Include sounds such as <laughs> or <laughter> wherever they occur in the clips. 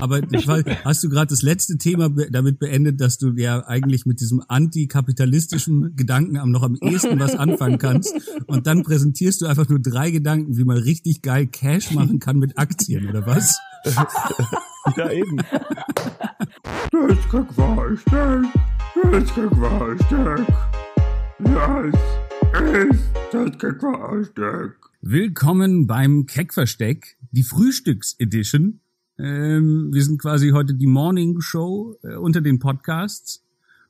Aber hast du gerade das letzte Thema damit beendet, dass du ja eigentlich mit diesem antikapitalistischen Gedanken am noch am ehesten was anfangen kannst und dann präsentierst du einfach nur drei Gedanken, wie man richtig geil Cash machen kann mit Aktien oder was? ja eben. Das Frühstück, das Frühstück, das ist das Frühstück. Willkommen beim Keckversteck, die Frühstücks-Edition. Ähm, wir sind quasi heute die Morning Show äh, unter den Podcasts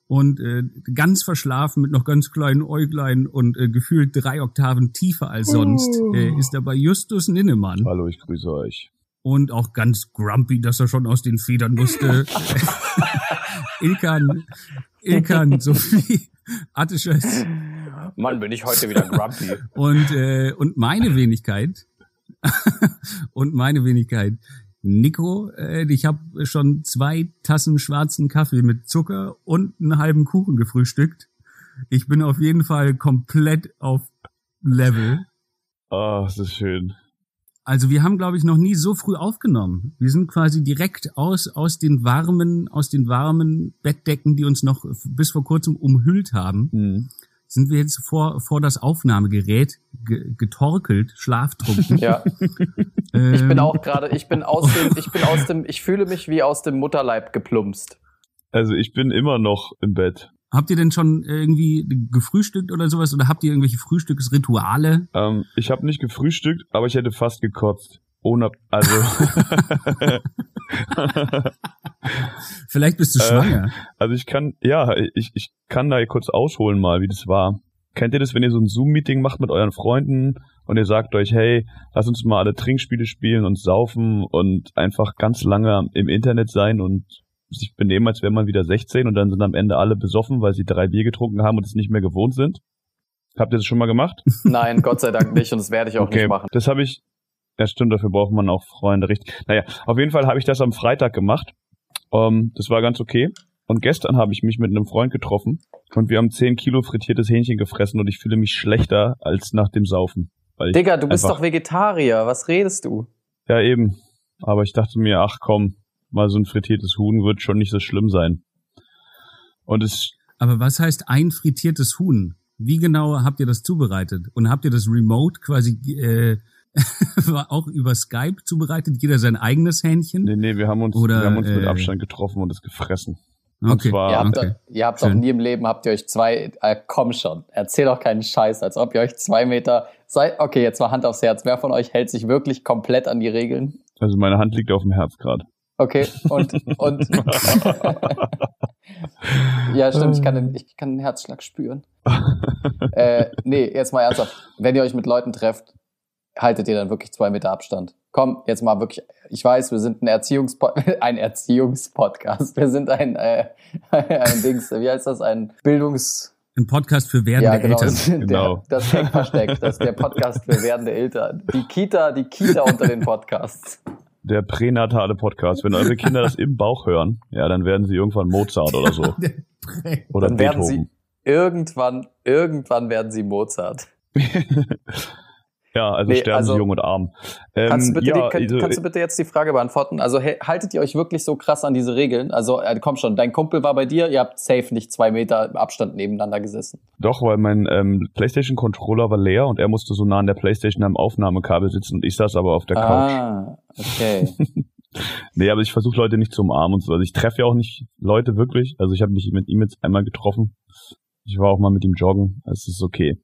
und äh, ganz verschlafen mit noch ganz kleinen Äuglein und äh, gefühlt drei Oktaven tiefer als sonst oh. äh, ist dabei Justus Ninnemann. Hallo, ich grüße euch. Und auch ganz grumpy, dass er schon aus den Federn musste. <laughs> Ilkan, Ilkan Sophie Attisches Mann, bin ich heute wieder grumpy. und, äh, und meine Wenigkeit, <laughs> und meine Wenigkeit, Nico, äh, ich habe schon zwei Tassen schwarzen Kaffee mit Zucker und einen halben Kuchen gefrühstückt. Ich bin auf jeden Fall komplett auf Level. Ah, oh, das ist schön. Also wir haben, glaube ich, noch nie so früh aufgenommen. Wir sind quasi direkt aus aus den warmen aus den warmen Bettdecken, die uns noch bis vor kurzem umhüllt haben, mhm sind wir jetzt vor, vor das Aufnahmegerät getorkelt, schlaftrunken. Ja. ähm, <laughs> ich bin auch gerade, ich bin aus dem, ich bin aus dem, ich fühle mich wie aus dem Mutterleib geplumpst. Also ich bin immer noch im Bett. Habt ihr denn schon irgendwie gefrühstückt oder sowas oder habt ihr irgendwelche Frühstücksrituale? Ähm, ich habe nicht gefrühstückt, aber ich hätte fast gekotzt. Ohne, also. <laughs> <laughs> <laughs> Vielleicht bist du äh, schwanger. Äh, also ich kann, ja, ich, ich kann da kurz ausholen mal, wie das war. Kennt ihr das, wenn ihr so ein Zoom-Meeting macht mit euren Freunden und ihr sagt euch, hey, lass uns mal alle Trinkspiele spielen und saufen und einfach ganz lange im Internet sein und sich benehmen, als wäre man wieder 16 und dann sind am Ende alle besoffen, weil sie drei Bier getrunken haben und es nicht mehr gewohnt sind? Habt ihr das schon mal gemacht? <laughs> Nein, Gott sei Dank nicht und das werde ich auch okay. nicht machen. Das habe ich ja, stimmt, dafür braucht man auch Freunde, richtig. Naja, auf jeden Fall habe ich das am Freitag gemacht. Um, ähm, das war ganz okay. Und gestern habe ich mich mit einem Freund getroffen und wir haben 10 Kilo frittiertes Hähnchen gefressen und ich fühle mich schlechter als nach dem Saufen. Digga, du bist doch Vegetarier, was redest du? Ja, eben. Aber ich dachte mir, ach komm, mal so ein frittiertes Huhn wird schon nicht so schlimm sein. Und es. Aber was heißt ein frittiertes Huhn? Wie genau habt ihr das zubereitet? Und habt ihr das remote quasi äh, <laughs> war auch über Skype zubereitet, jeder sein eigenes Hähnchen? Nee, nee, wir haben uns, Oder, wir haben uns mit äh, Abstand getroffen und es gefressen. Okay. Zwar, ihr habt, okay. doch, ihr habt doch nie im Leben, habt ihr euch zwei, äh, komm schon, erzähl doch keinen Scheiß, als ob ihr euch zwei Meter, seid, okay, jetzt mal Hand aufs Herz, wer von euch hält sich wirklich komplett an die Regeln? Also meine Hand liegt auf dem Herz gerade. Okay, und, und, <laughs> ja, stimmt, ich kann den, ich kann den Herzschlag spüren. äh, nee, jetzt mal ernsthaft, wenn ihr euch mit Leuten trefft, haltet ihr dann wirklich zwei Meter Abstand? Komm, jetzt mal wirklich, ich weiß, wir sind ein Erziehungspod <laughs> ein Erziehungspodcast. Wir sind ein, äh, <laughs> ein Dings, wie heißt das, ein Bildungs... Ein Podcast für werdende ja, genau, Eltern. <laughs> genau. Der, das Heckversteck, das ist der Podcast für werdende Eltern. Die Kita, die Kita unter den Podcasts. Der pränatale Podcast. Wenn eure Kinder das im Bauch hören, ja, dann werden sie irgendwann Mozart oder so. oder dann Beethoven. werden sie irgendwann, irgendwann werden sie Mozart. Ja, also nee, sterben also, sie jung und arm. Ähm, kannst, du bitte ja, die, kann, also, kannst du bitte jetzt die Frage beantworten? Also haltet ihr euch wirklich so krass an diese Regeln? Also äh, komm schon, dein Kumpel war bei dir, ihr habt safe nicht zwei Meter Abstand nebeneinander gesessen. Doch, weil mein ähm, PlayStation-Controller war leer und er musste so nah an der PlayStation am Aufnahmekabel sitzen und ich saß aber auf der Couch. Ah, okay. <laughs> nee, aber ich versuche Leute nicht zu umarmen und so. Also ich treffe ja auch nicht Leute wirklich. Also ich habe mich mit ihm jetzt einmal getroffen. Ich war auch mal mit ihm joggen. Es ist okay,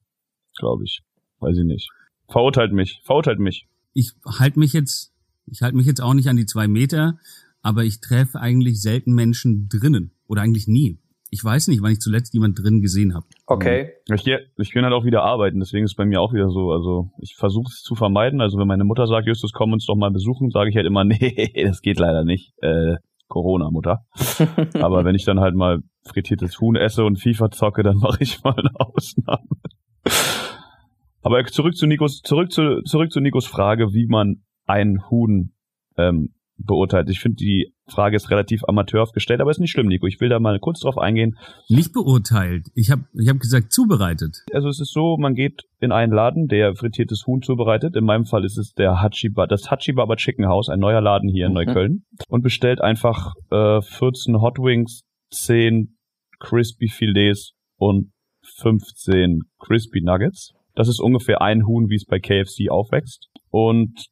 glaube ich. Weiß ich nicht. Verurteilt mich, verurteilt mich. Ich halte mich jetzt, ich halte mich jetzt auch nicht an die zwei Meter, aber ich treffe eigentlich selten Menschen drinnen oder eigentlich nie. Ich weiß nicht, wann ich zuletzt jemand drin gesehen habe. Okay. Ich, ich bin halt auch wieder arbeiten, deswegen ist es bei mir auch wieder so. Also ich versuche es zu vermeiden. Also wenn meine Mutter sagt, Justus, komm uns doch mal besuchen, sage ich halt immer, <laughs> nee, das geht leider nicht. Äh, Corona, Mutter. <laughs> Aber wenn ich dann halt mal frittiertes Huhn esse und FIFA zocke, dann mache ich mal eine Ausnahme. Aber zurück zu Nikos, zurück zu, zurück zu Nikos Frage, wie man ein Huhn ähm, beurteilt. Ich finde, die Frage ist relativ amateurhaft gestellt, aber ist nicht schlimm, Nico. Ich will da mal kurz drauf eingehen. Nicht beurteilt. Ich habe ich hab gesagt, zubereitet. Also es ist so, man geht in einen Laden, der frittiertes Huhn zubereitet. In meinem Fall ist es der Hachiba, das Hachibaba Chicken House, ein neuer Laden hier in Mhm. Neukölln. Und bestellt einfach äh, 14 Hot Wings, 10 Crispy Filets und 15 Crispy Nuggets. Das ist ungefähr ein Huhn, wie es bei KFC aufwächst. Und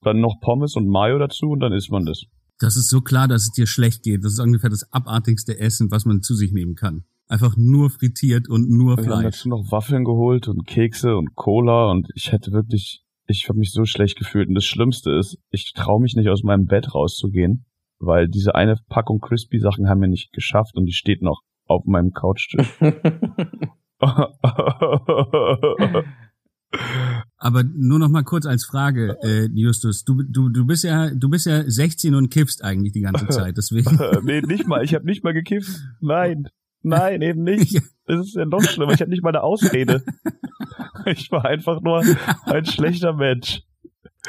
dann noch Pommes und Mayo dazu und dann isst man das. Das ist so klar, dass es dir schlecht geht. Das ist ungefähr das abartigste Essen, was man zu sich nehmen kann. Einfach nur frittiert und nur Wir haben Fleisch. dazu noch Waffeln geholt und Kekse und Cola und ich hätte wirklich, ich habe mich so schlecht gefühlt. Und das Schlimmste ist, ich traue mich nicht aus meinem Bett rauszugehen, weil diese eine Packung Crispy Sachen haben wir nicht geschafft und die steht noch auf meinem Couchtisch. <laughs> Aber nur noch mal kurz als Frage, äh, Justus, du, du, du bist ja, du bist ja 16 und kiffst eigentlich die ganze Zeit, deswegen. <laughs> nee, nicht mal. Ich habe nicht mal gekifft. Nein. Nein, eben nicht. Das ist ja noch schlimmer. Ich habe nicht mal eine Ausrede. Ich war einfach nur ein schlechter Mensch.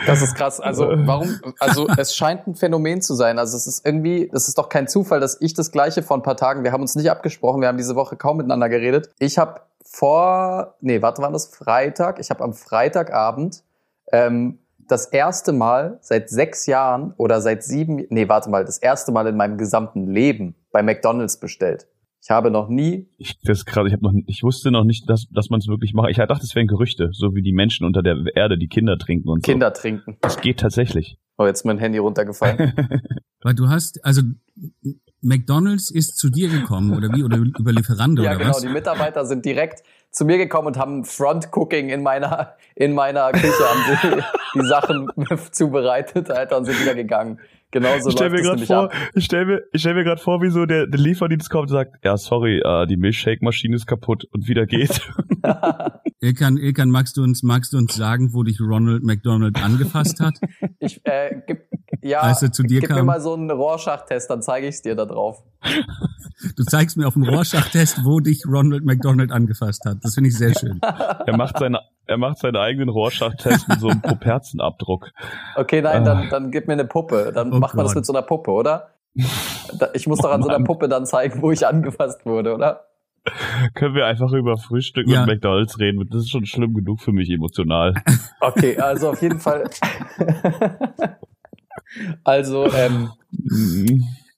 Das ist krass. Also warum? Also es scheint ein Phänomen zu sein. Also es ist irgendwie, es ist doch kein Zufall, dass ich das Gleiche vor ein paar Tagen. Wir haben uns nicht abgesprochen. Wir haben diese Woche kaum miteinander geredet. Ich habe vor, nee, warte, war das Freitag? Ich habe am Freitagabend ähm, das erste Mal seit sechs Jahren oder seit sieben, nee, warte mal, das erste Mal in meinem gesamten Leben bei McDonald's bestellt. Ich habe noch nie Ich, das ist krass. Ich, hab noch, ich wusste noch nicht, dass, dass man es wirklich macht. Ich dachte, es wären Gerüchte, so wie die Menschen unter der Erde, die Kinder trinken und Kinder trinken. so. Das geht tatsächlich. Oh, jetzt ist mein Handy runtergefallen. <laughs> Weil du hast, also McDonald's ist zu dir gekommen oder wie? Oder über Lieferando Ja, oder genau. was? Die Mitarbeiter sind direkt zu mir gekommen und haben Front-Cooking in meiner, in meiner Küche, haben sie die Sachen <laughs> zubereitet, Alter, und sind wieder gegangen. Genauso ich stell mir gerade vor, ab. ich stell mir, ich stell mir gerade vor, wie so der, der Lieferdienst kommt und sagt, ja, sorry, äh, die Milchshake-Maschine ist kaputt und wieder geht. <laughs> Ilkan, Ilkan, magst du uns, magst du uns sagen, wo dich Ronald McDonald angefasst hat? Ich, äh, gib, ja, Als er zu dir gib mir kam. mal so einen Rorschach-Test, dann zeige ich es dir da drauf. Du zeigst mir auf dem Rorschach-Test, wo dich Ronald McDonald angefasst hat. Das finde ich sehr <laughs> schön. er macht seine, er macht seinen eigenen Rorschach-Test mit so einem <laughs> Properzenabdruck. Okay, nein, Ah. dann, dann gib mir eine Puppe. Dann Oh macht man das Gott. mit so einer Puppe, oder? Ich muss doch an so einer. Puppe dann zeigen, wo ich angefasst wurde, oder? Können wir einfach über Frühstück Ja. und McDonalds reden? Das ist schon schlimm genug für mich emotional. <laughs> Okay, also auf jeden Fall. also, ähm,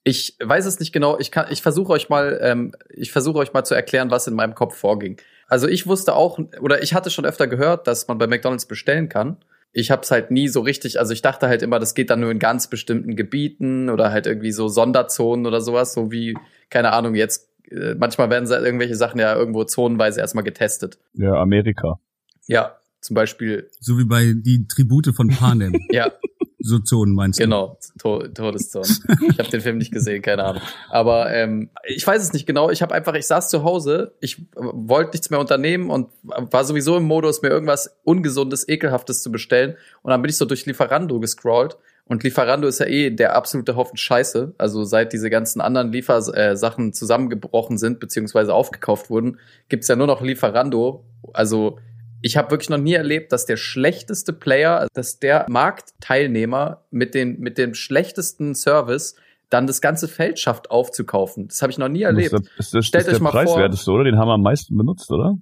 ich weiß es nicht genau. Ich kann, ich versuche euch mal, ähm, ich versuche euch mal zu erklären, was in meinem Kopf vorging. Also ich wusste auch, oder ich hatte schon öfter gehört, dass man bei McDonald's bestellen kann. Ich habe es halt nie so richtig, also ich dachte halt immer, das geht dann nur in ganz bestimmten Gebieten oder halt irgendwie so Sonderzonen oder sowas, so wie, keine Ahnung, jetzt, äh, manchmal werden irgendwelche Sachen ja irgendwo zonenweise erstmal getestet. Ja, Amerika. Ja, zum Beispiel, So wie bei die Tribute von Panem. <laughs> ja, So Zonen meinst du? Genau, to Todeszone. Ich habe den Film nicht gesehen, keine Ahnung. Aber ähm, ich weiß es nicht genau. Ich habe einfach, ich saß zu Hause, ich wollte nichts mehr unternehmen und war sowieso im Modus, mir irgendwas Ungesundes, Ekelhaftes zu bestellen. Und dann bin ich so durch Lieferando gescrollt. Und Lieferando ist ja eh der absolute Haufen Scheiße. Also seit diese ganzen anderen Liefersachen äh, zusammengebrochen sind, beziehungsweise aufgekauft wurden, gibt's ja nur noch Lieferando. Also ich habe wirklich noch nie erlebt, dass der schlechteste Player, dass der Marktteilnehmer mit, den, mit dem schlechtesten Service dann das ganze Feld schafft aufzukaufen. Das habe ich noch nie erlebt. Das ist, das, Stellt das ist euch der mal vor- preiswerteste, oder? Den haben wir am meisten benutzt, oder?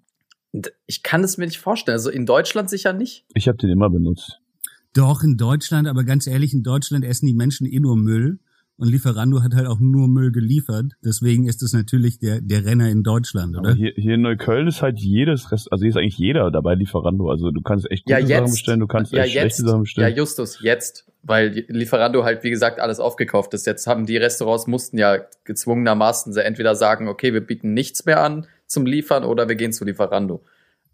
Ich kann es mir nicht vorstellen. Also in Deutschland sicher nicht. Ich habe den immer benutzt. Doch, in Deutschland, aber ganz ehrlich, in Deutschland essen die Menschen eh nur Müll. Und Lieferando hat halt auch nur Müll geliefert. Deswegen ist es natürlich der, der Renner in Deutschland, Aber oder? hier, hier in Neukölln ist halt jedes Rest, also hier ist eigentlich jeder dabei Lieferando. Also du kannst echt gute Ja, Sachen bestellen, du kannst ja, echt jetzt. schlechte Sachen Ja, bestellen. Justus, jetzt. Weil Lieferando halt, wie gesagt, alles aufgekauft ist. Jetzt haben die Restaurants mussten ja gezwungenermaßen entweder sagen, okay, wir bieten nichts mehr an zum Liefern oder wir gehen zu Lieferando.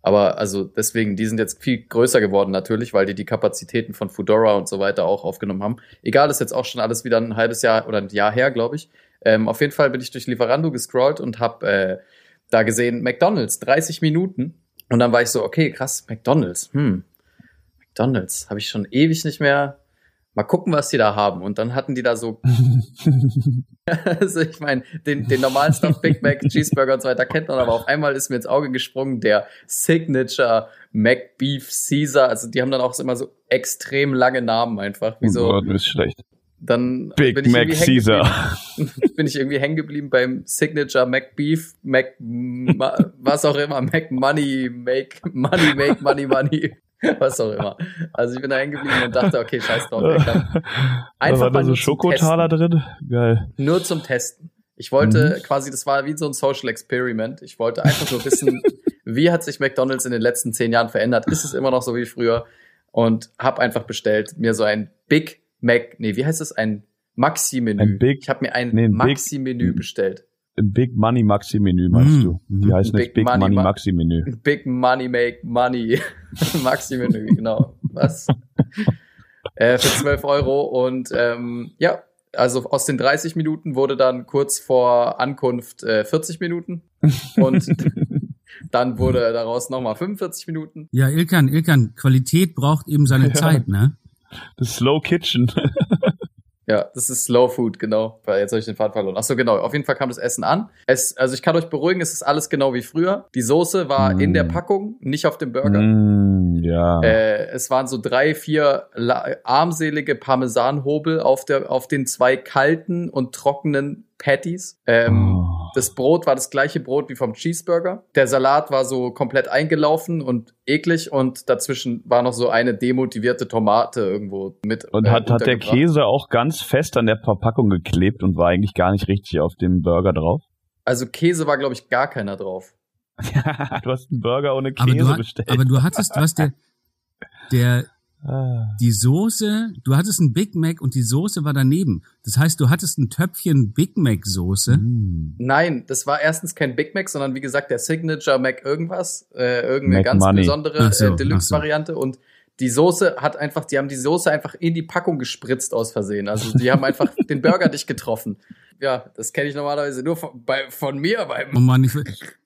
Aber also deswegen, die sind jetzt viel größer geworden natürlich, weil die die Kapazitäten von Foodora und so weiter auch aufgenommen haben. Egal, ist jetzt auch schon alles wieder ein halbes Jahr oder ein Jahr her, glaube ich. Ähm, auf jeden Fall bin ich durch Lieferando gescrollt und habe äh, da gesehen McDonald's 30 Minuten und dann war ich so, okay, krass, McDonald's, hm, McDonald's habe ich schon ewig nicht mehr. Mal gucken, was die da haben. Und dann hatten die da so <laughs> also ich meine, den, den normalen Stuff Big Mac, Cheeseburger und so weiter kennt man, aber auf einmal ist mir ins Auge gesprungen der Signature Mac Beef Caesar. Also die haben dann auch immer so extrem lange Namen einfach. Wie Oh so, Gott, ist schlecht. dann Big bin ich Mac Caesar. <laughs> bin ich irgendwie hängen geblieben beim Signature Mac Beef, Mac, Ma, was auch immer, Mac Money, Make Money, Make Money, Money, <laughs> was auch immer. Also ich bin da hängen geblieben und dachte, okay, scheiß drauf, <laughs> Einfach war mal da so nur zum Schokotaler drin. Geil. nur zum Testen. Ich wollte Mhm. quasi, das war wie so ein Social Experiment. Ich wollte einfach nur wissen, <laughs> wie hat sich McDonald's in den letzten zehn Jahren verändert? Ist es immer noch so wie früher? Und habe einfach bestellt, mir so ein Big Mac, nee, wie heißt es? Ein Maxi-Menü. Ein Big- ich habe mir ein nee, ein Maxi-Menü bestellt. Im Big Money Maxi Menü meinst Mhm. du? Die Mhm. heißen Big jetzt Big Money Money, Ma- Maxi Menü. Big Money Make Money. <laughs> Maxi-Menü, genau. Was? <laughs> äh, für 12 Euro. Und ähm, ja, also aus den 30 Minuten wurde dann kurz vor Ankunft äh, 40 Minuten. Und <laughs> dann wurde daraus nochmal 45 Minuten. Ja, Ilkan, Ilkan, Qualität braucht eben seine Ja. Zeit, ne? Das Slow Kitchen. Ja, das ist Slow Food, genau. Weil Jetzt habe ich den Faden verloren. Ach so, genau. Auf jeden Fall kam das Essen an. Es, also ich kann euch beruhigen, es ist alles genau wie früher. Die Soße war Mm. in der Packung, nicht auf dem Burger. mm, ja. Äh, es waren so drei, vier armselige Parmesanhobel auf, der, auf den zwei kalten und trockenen Patties. Ähm, Oh. Das Brot war das gleiche Brot wie vom Cheeseburger. Der Salat war so komplett eingelaufen und eklig und dazwischen war noch so eine demotivierte Tomate irgendwo mit. Und äh, hat, hat der. Käse auch ganz fest an der Verpackung geklebt und war eigentlich gar nicht richtig auf dem Burger drauf? Also Käse war, glaube ich, gar keiner drauf. <laughs> du hast einen Burger ohne Aber Käse du, ha- bestellt. aber du hattest, was der, der, Ah. die Soße, du hattest ein Big Mac und die Soße war daneben. Das heißt, du hattest ein Töpfchen Big Mac Soße. Mm. Nein, das war erstens kein Big Mac, sondern wie gesagt der Signature Mac irgendwas, äh, irgendeine Mac ganz Money. besondere so, äh, ach Deluxe-Variante und die Soße hat einfach, die haben die Soße einfach in die Packung gespritzt aus Versehen. Also die haben einfach <laughs> den Burger nicht getroffen. Ja, das kenne ich normalerweise nur von, bei, von mir Oh beim. Mann, ich,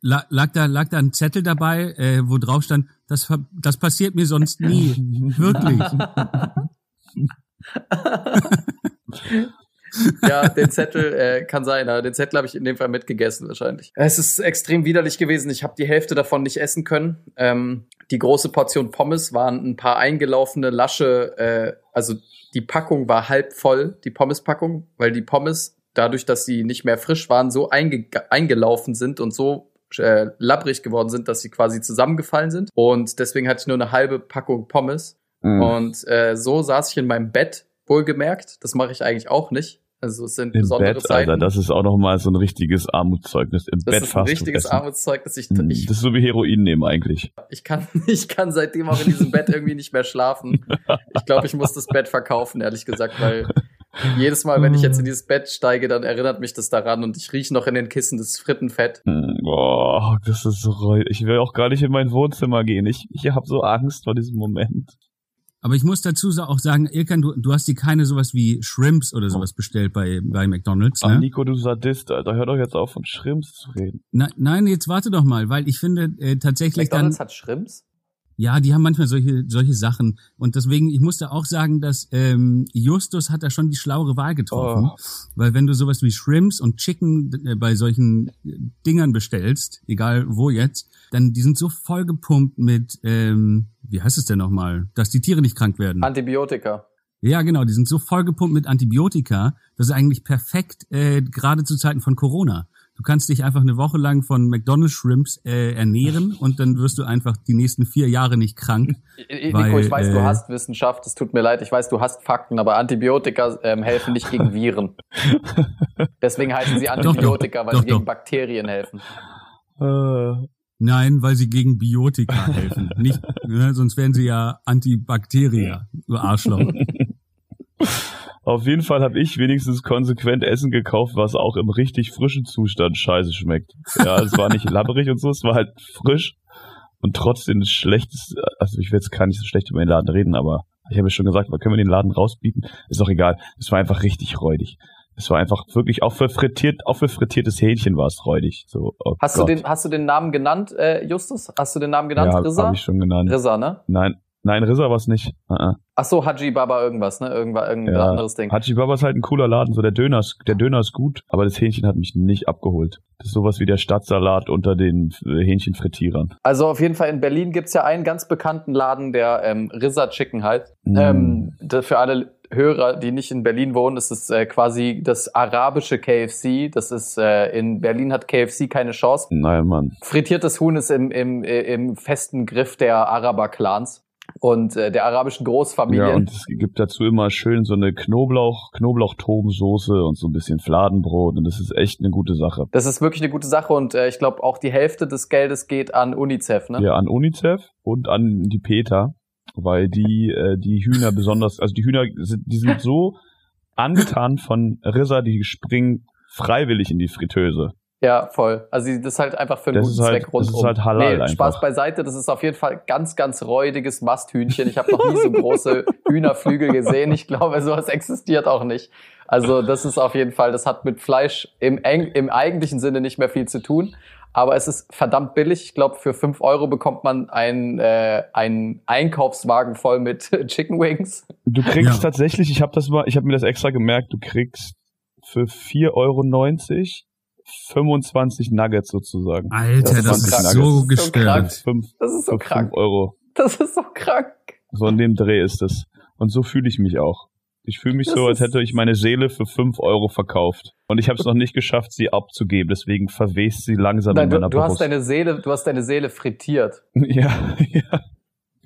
la- lag da, lag da ein Zettel dabei, äh, wo drauf stand, das, das passiert mir sonst nie. <laughs> Wirklich. <laughs> <laughs> ja, den Zettel äh, kann sein, aber den Zettel habe ich in dem Fall mitgegessen wahrscheinlich. Es ist extrem widerlich gewesen. Ich habe die Hälfte davon nicht essen können. Ähm, die große Portion Pommes waren ein paar eingelaufene lasche, äh, also die Packung war halb voll, die Pommespackung, weil die Pommes dadurch, dass sie nicht mehr frisch waren, so einge eingelaufen sind und so äh, labbrig geworden sind, dass sie quasi zusammengefallen sind. Und deswegen hatte ich nur eine halbe Packung Pommes. Mm. Und äh, so saß ich in meinem Bett, wohlgemerkt. Das mache ich eigentlich auch nicht. Also es sind Im besondere Bett, Zeiten. Alter, das ist auch noch mal so ein richtiges Armutszeugnis. Im das Bett ist ein fast richtiges Armutszeugnis. Ich, Mm, ich, Das ist so wie Heroin nehmen eigentlich. ich, kann, <laughs> ich kann seitdem auch in diesem Bett irgendwie nicht mehr schlafen. Ich glaube, ich muss das Bett verkaufen, ehrlich gesagt, weil jedes Mal, wenn ich jetzt in dieses Bett steige, dann erinnert mich das daran und ich rieche noch in den Kissen das Frittenfett. Mm, Boah, das ist so reu. Ich will auch gar nicht in mein Wohnzimmer gehen. Ich, ich habe so Angst vor diesem Moment. Aber ich muss dazu auch sagen, Ilkan, du, du hast dir keine sowas wie Shrimps oder sowas bestellt bei, bei McDonalds, Ach, ne? Nico, du Sadist, Alter. Hör doch jetzt auf, von Schrimps zu reden. Na, nein, jetzt warte doch mal, weil ich finde äh, tatsächlich dann, McDonalds hat Shrimps? Ja, die haben manchmal solche solche Sachen und deswegen, ich musste auch sagen, dass ähm, Justus hat da schon die schlauere Wahl getroffen, Oh. weil wenn du sowas wie Shrimps und Chicken äh, bei solchen äh, Dingern bestellst, egal wo jetzt, dann die sind so vollgepumpt mit, ähm, wie heißt es denn nochmal, dass die Tiere nicht krank werden. Antibiotika. Ja, genau, die sind so vollgepumpt mit Antibiotika, das ist eigentlich perfekt, äh, gerade zu Zeiten von Corona. Du kannst dich einfach eine Woche lang von McDonald's Shrimps äh, ernähren und dann wirst du einfach die nächsten vier Jahre nicht krank. I- I- Weil, Nico, ich weiß, du äh, hast Wissenschaft, es tut mir leid, ich weiß, du hast Fakten, aber Antibiotika ähm, helfen nicht gegen Viren. <laughs> Deswegen heißen sie doch, Antibiotika, weil doch, sie gegen doch. Bakterien helfen. Äh, Nein, weil sie gegen Biotika helfen. Nicht, ne, sonst wären sie ja Antibakteria, du Arschloch. <laughs> auf jeden Fall habe ich wenigstens konsequent Essen gekauft, was auch im richtig frischen Zustand scheiße schmeckt. Ja, es war nicht labberig und so, es war halt frisch und trotzdem das schlechtes, also ich will jetzt gar nicht so schlecht über den Laden reden, aber ich habe ja schon gesagt, können wir den Laden rausbieten? Ist doch egal. Es war einfach richtig räudig. Es war einfach wirklich, auch für frittiert, auch für frittiertes Hähnchen war es räudig. So, oh Hast Gott. du den, hast du den Namen genannt, äh, Justus? Hast du den Namen genannt, ja, Rissa? habe ich schon genannt. Rissa, ne? Nein, nein, Rissa war es nicht. Uh -uh. Ach so, Haji Baba irgendwas, ne? Irgendwas, irgendein Ja, anderes Ding. Haji Baba ist halt ein cooler Laden, so der Döner ist, der Döner ist gut, aber das Hähnchen hat mich nicht abgeholt. Das ist sowas wie der Stadtsalat unter den äh, Hähnchenfrittierern. Also auf jeden Fall in Berlin gibt's ja einen ganz bekannten Laden, der ähm, Rissa Chicken heißt. Mm. Ähm, für alle Hörer, die nicht in Berlin wohnen, ist es äh, quasi das arabische KFC. Das ist äh, in Berlin hat KFC keine Chance. Nein, Mann. Frittiertes Huhn ist im, im, äh, im festen Griff der Araber-Clans und äh, der arabischen Großfamilien. Ja, und es gibt dazu immer schön so eine Knoblauch, Knoblauch-Tobensoße und so ein bisschen Fladenbrot und das ist echt eine gute Sache. das ist wirklich eine gute Sache und äh, ich glaube auch die Hälfte des Geldes geht an UNICEF. Ne? Ja, an UNICEF und an die PETA, weil die äh, die Hühner besonders, also die Hühner sind, die sind so angetan von Rissa, die springen freiwillig in die Fritteuse. Ja, voll. Also das ist halt einfach für einen Das guten halt- Zweck rundum. das ist halt halal nee, Spaß einfach. beiseite, das ist auf jeden Fall ganz, ganz räudiges Masthühnchen. Ich habe noch nie so große <laughs> Hühnerflügel gesehen. Ich glaube, sowas existiert auch nicht. Also das ist auf jeden Fall, das hat mit Fleisch im, eng, im eigentlichen Sinne nicht mehr viel zu tun. Aber es ist verdammt billig. Ich glaube, für fünf Euro bekommt man einen, äh, einen Einkaufswagen voll mit <laughs> Chicken Wings. Du kriegst Ja. tatsächlich, ich habe das mal, ich habe mir das extra gemerkt, du kriegst für 4,90 Euro 25 Nuggets sozusagen. Alter, Das das, ist Das ist so gestört. Das ist so krank. 5 Euro. Das ist so krank. So in dem Dreh ist es. Und so fühle ich mich auch. Ich fühle mich Das so, als hätte ich meine Seele für 5 Euro verkauft. Und ich habe es noch nicht geschafft, sie abzugeben. Deswegen verwest sie langsam Nein, in du, meiner du hast Brust. deine Seele, du hast deine Seele frittiert. <laughs> ja, ja,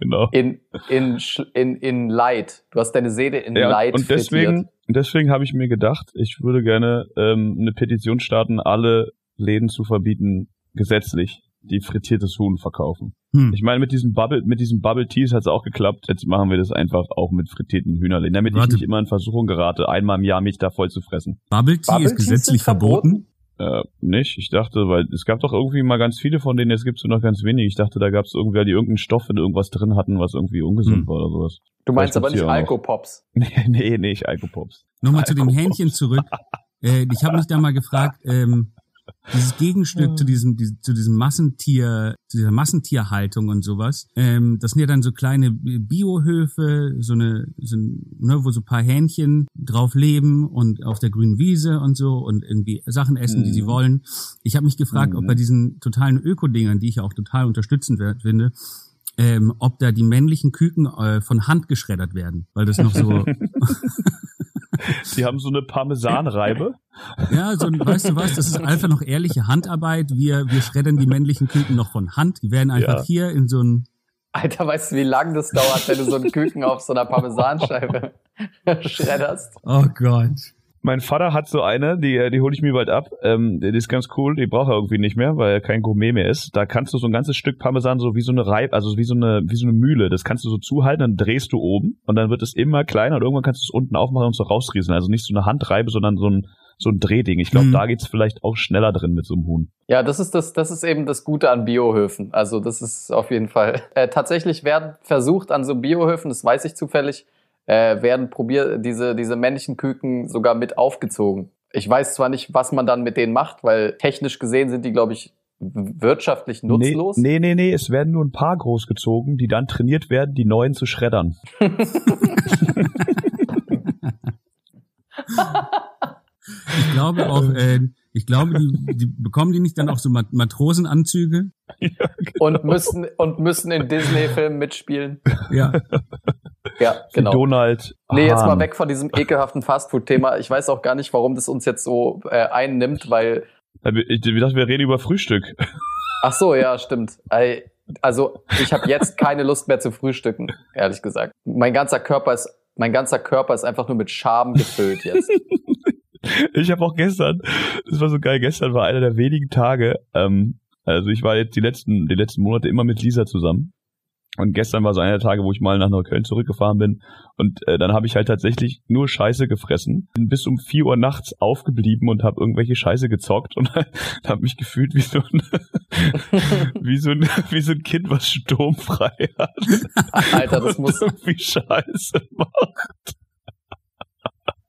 genau. in, in, in, in Leid. Du hast deine Seele in Ja, Leid und deswegen, frittiert. deswegen habe ich mir gedacht, ich würde gerne ähm, eine Petition starten, alle Läden zu verbieten, gesetzlich, die frittiertes Huhn verkaufen. Hm. Ich meine, mit diesem Bubble, mit diesem Bubble Teas hat es auch geklappt. Jetzt machen wir das einfach auch mit frittierten Hühnerläden, damit Warte. ich nicht immer in Versuchung gerate, einmal im Jahr mich da voll zu fressen. Bubble Tea Bubble ist gesetzlich verboten? verboten. Äh, nicht? Ich dachte, weil es gab doch irgendwie mal ganz viele von denen, jetzt gibt's nur noch ganz wenige. Ich dachte, da gab's irgendwer, die irgendeinen Stoff in irgendwas drin hatten, was irgendwie ungesund Hm. war oder sowas. Du meinst aber nicht. Alkopops. <laughs> Nee, nee, nicht Alkopops. Nochmal zu dem. Hähnchen zurück. Äh, ich habe mich da mal gefragt, ähm, dieses Gegenstück zu diesem, zu diesem Massentier, zu dieser Massentierhaltung und sowas. Ähm, das sind ja dann so kleine Biohöfe, so eine, so ein, ne, wo so ein paar Hähnchen drauf leben und auf der grünen Wiese und so und irgendwie Sachen essen, die Mhm. sie wollen. Ich habe mich gefragt, ob Mhm. bei diesen totalen Öko-Dingern, die ich ja auch total unterstützend finde, ähm, ob da die männlichen Küken äh, von Hand geschreddert werden, weil das noch so <laughs> Die haben so eine Parmesanreibe. Ja, so, weißt du was, das ist einfach noch ehrliche Handarbeit. Wir, wir schreddern die männlichen Küken noch von Hand. Die werden einfach Ja. hier in so ein, Alter, weißt du, wie lang das dauert, wenn du so einen Küken auf so einer Parmesanscheibe <laughs> schredderst? oh Gott. Mein Vater hat so eine, die, die hole ich mir bald ab. Ähm, die ist ganz cool, die braucht er irgendwie nicht mehr, weil er kein Gourmet mehr ist. Da kannst du so ein ganzes Stück Parmesan so wie so eine Reib, also wie so eine, wie so eine Mühle. Das kannst du so zuhalten, dann drehst du oben und dann wird es immer kleiner und irgendwann kannst du es unten aufmachen und so rausrieseln. Also nicht so eine Handreibe, sondern so ein, so ein Drehding. Ich glaube, Mhm. da geht's vielleicht auch schneller drin mit so einem Huhn. Ja, das ist das, das ist eben das Gute an Biohöfen. Also das ist auf jeden Fall. Äh, tatsächlich werden versucht an so Biohöfen, das weiß ich zufällig, äh, werden probiert diese diese männlichen Küken sogar mit aufgezogen. Ich weiß zwar nicht, was man dann mit denen macht, weil technisch gesehen sind die, glaube ich, wirtschaftlich nutzlos. Nee, nee, nee, nee, es werden nur ein paar großgezogen, die dann trainiert werden, die neuen zu schreddern. <laughs> Ich glaube auch, <laughs> äh, ich glaube, die, die bekommen die nicht dann auch so Mat Matrosenanzüge? Und müssen und müssen in Disney-Filmen mitspielen. Ja. <laughs> Ja, genau. Donald. Nee, jetzt mal weg von diesem ekelhaften Fastfood-Thema. Ich weiß auch gar nicht, warum das uns jetzt so äh, einnimmt, weil Ich ich dachte, wir reden über Frühstück. <laughs> Ach so, ja, stimmt. Also ich habe jetzt keine Lust mehr zu frühstücken, ehrlich gesagt. Mein ganzer Körper ist, mein ganzer Körper ist einfach nur mit Scham gefüllt jetzt. <laughs> Ich habe auch gestern, das war so geil, gestern war einer der wenigen Tage, ähm, also ich war jetzt die letzten, die letzten Monate immer mit Lisa zusammen. Und gestern war so einer der Tage, wo ich mal nach Neukölln zurückgefahren bin. Und äh, dann habe ich halt tatsächlich nur Scheiße gefressen. Bin bis um 4 Uhr nachts aufgeblieben und habe irgendwelche Scheiße gezockt und <laughs> habe mich gefühlt wie so ein, <laughs> wie so ein, wie so ein Kind, was sturmfrei hat. Alter, das muss irgendwie Scheiße macht.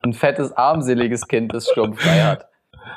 ein fettes, armseliges Kind, das sturmfrei hat.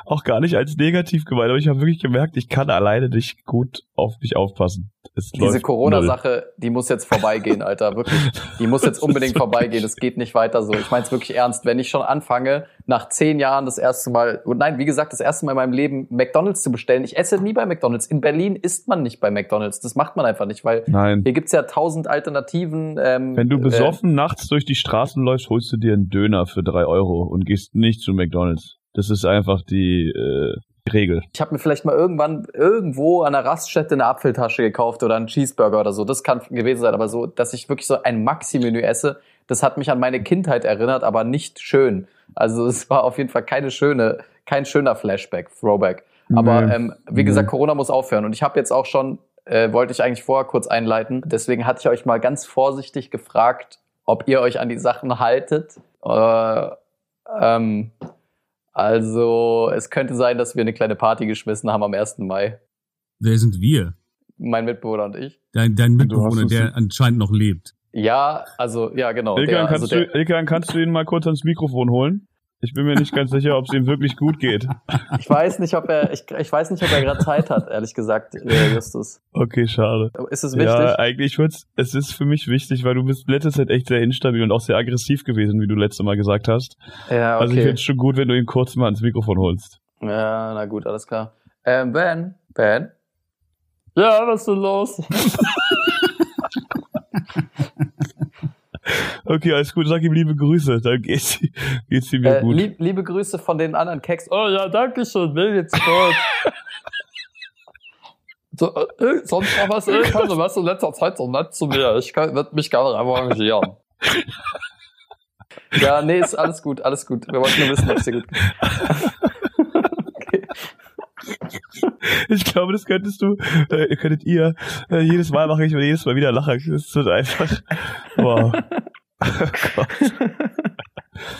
Auch gar nicht als negativ gemeint, aber ich habe wirklich gemerkt, ich kann alleine nicht gut auf mich aufpassen. Es Diese Corona-Sache, die muss jetzt vorbeigehen, Alter. Wirklich. Die muss jetzt <laughs> unbedingt vorbeigehen. Es geht nicht weiter so. Ich meine es wirklich ernst. Wenn ich schon anfange, nach zehn Jahren das erste Mal, und nein, wie gesagt, das erste Mal in meinem Leben McDonalds zu bestellen. Ich esse nie bei McDonalds. In Berlin isst man nicht bei McDonalds. Das macht man einfach nicht, weil Nein. hier gibt's ja tausend Alternativen. Ähm, Wenn du äh, besoffen nachts durch die Straßen läufst, holst du dir einen Döner für drei Euro und gehst nicht zu McDonalds. Das ist einfach die äh, Regel. Ich habe mir vielleicht mal irgendwann irgendwo an der Raststätte eine Apfeltasche gekauft oder einen Cheeseburger oder so. Das kann gewesen sein, aber so, dass ich wirklich so ein Maxi-Menü esse, das hat mich an meine Kindheit erinnert, aber nicht schön. Also es war auf jeden Fall keine schöne, kein schöner Flashback, Throwback. Aber Nee. ähm, wie Nee. gesagt, Corona muss aufhören. Und ich habe jetzt auch schon, äh, wollte ich eigentlich vorher kurz einleiten. Deswegen hatte ich euch mal ganz vorsichtig gefragt, ob ihr euch an die Sachen haltet. Äh, ähm, also, es könnte sein, dass wir eine kleine Party geschmissen haben am 1. Mai. Wer sind wir? Mein Mitbewohner und ich. Dein, dein Mitbewohner, der anscheinend noch lebt. Ja, also, ja, genau. Ilkan, Der, also kannst, der, du, Ilkan, kannst du ihn mal kurz ans Mikrofon holen? Ich bin mir nicht ganz sicher, ob es ihm wirklich gut geht. ich weiß nicht, ob er, ich, ich weiß nicht, ob er gerade Zeit hat, ehrlich gesagt, äh, Justus. Okay, schade. Ist es wichtig? Ja, eigentlich wird's, es ist für mich wichtig, weil du bist letzte Zeit echt sehr instabil und auch sehr aggressiv gewesen, wie du letzte Mal gesagt hast. Ja, Also ich okay. find's schon gut, wenn du ihn kurz mal ans Mikrofon holst. Ja, na gut, alles klar. Ähm, Ben? Ben? Ja, was ist denn los? <laughs> Okay, alles gut, sag ihm liebe Grüße, dann geht's, geht's ihm wieder Äh, gut. lieb, liebe Grüße von den anderen Keks. Oh ja, danke schön, will jetzt gut. <laughs> So, äh, sonst noch was, Ilkan? Du warst in letzter Zeit so nett zu mir. Ich würde mich gerne revanchieren. Ja, nee, ist alles gut, alles gut. Wir wollten nur wissen, ob es dir gut geht. okay. Ich glaube, das könntest du, äh, könntet ihr, äh, jedes Mal mache ich mir jedes Mal wieder lachen. Das wird einfach, wow. Oh.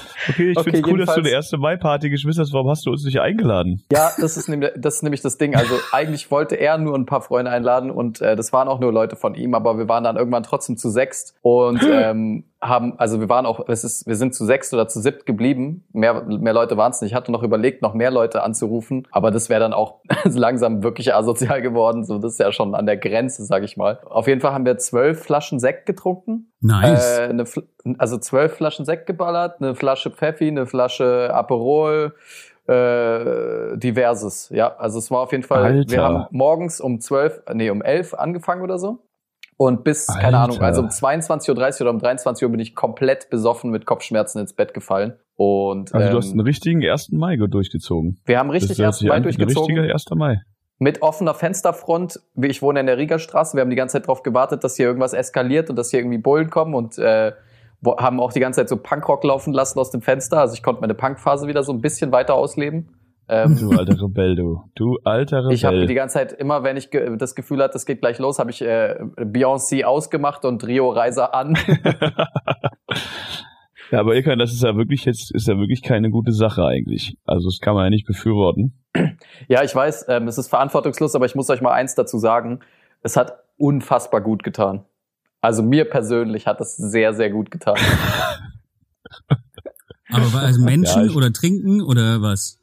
<laughs> Okay, ich Okay, find's cool, dass du eine erste Mai-Party geschmissen hast. Warum hast du uns nicht eingeladen? Ja, das ist, nämlich, das ist nämlich das Ding. Also <laughs> eigentlich wollte er nur ein paar Freunde einladen und äh, das waren auch nur Leute von ihm, aber wir waren dann irgendwann trotzdem zu sechst und ähm, haben, also wir waren auch, es ist, wir sind zu sechst oder zu siebt geblieben. Mehr, mehr Leute waren es nicht. Ich hatte noch überlegt, noch mehr Leute anzurufen, aber das wäre dann auch <laughs> langsam wirklich asozial geworden. So, das ist ja schon an der Grenze, sag ich mal. Auf jeden Fall haben wir zwölf Flaschen Sekt getrunken. Nice. Äh, eine, also zwölf Flaschen Sekt geballert, eine Flasche Pfeffi, eine Flasche Aperol, äh, diverses. Ja, also es war auf jeden Fall, Alter. wir haben morgens um zwölf, nee, um elf angefangen oder so. Und bis, keine Alter. Ahnung, also um 22.30 Uhr oder um 23 Uhr bin ich komplett besoffen mit Kopfschmerzen ins Bett gefallen. Und Also du ähm, hast einen richtigen 1. Mai durchgezogen. wir haben richtig das hört erst sich mal an wie ein durchgezogen richtiger 1. Mai. mit offener Fensterfront. Ich wohne in der Riegerstraße. Wir haben die ganze Zeit darauf gewartet, dass hier irgendwas eskaliert und dass hier irgendwie Bullen kommen und äh, haben auch die ganze Zeit so Punkrock laufen lassen aus dem Fenster. Also ich konnte meine Punkphase wieder so ein bisschen weiter ausleben. Ähm, Du alter Rebell, du. Du alter <laughs> Rebell. ich habe die ganze Zeit immer, wenn ich ge das Gefühl hatte, es geht gleich los, habe ich äh, Beyoncé ausgemacht und Rio Reiser an. <laughs> ja, aber Ilkan, das ist ja wirklich jetzt, ist ja wirklich keine gute Sache eigentlich. Also das kann man ja nicht befürworten. <clears throat> ja, ich weiß, ähm, es ist verantwortungslos, aber ich muss euch mal eins dazu sagen. Es hat unfassbar gut getan. Also mir persönlich hat es sehr, sehr gut getan. <laughs> Aber war also Menschen Ja, oder trinken oder was?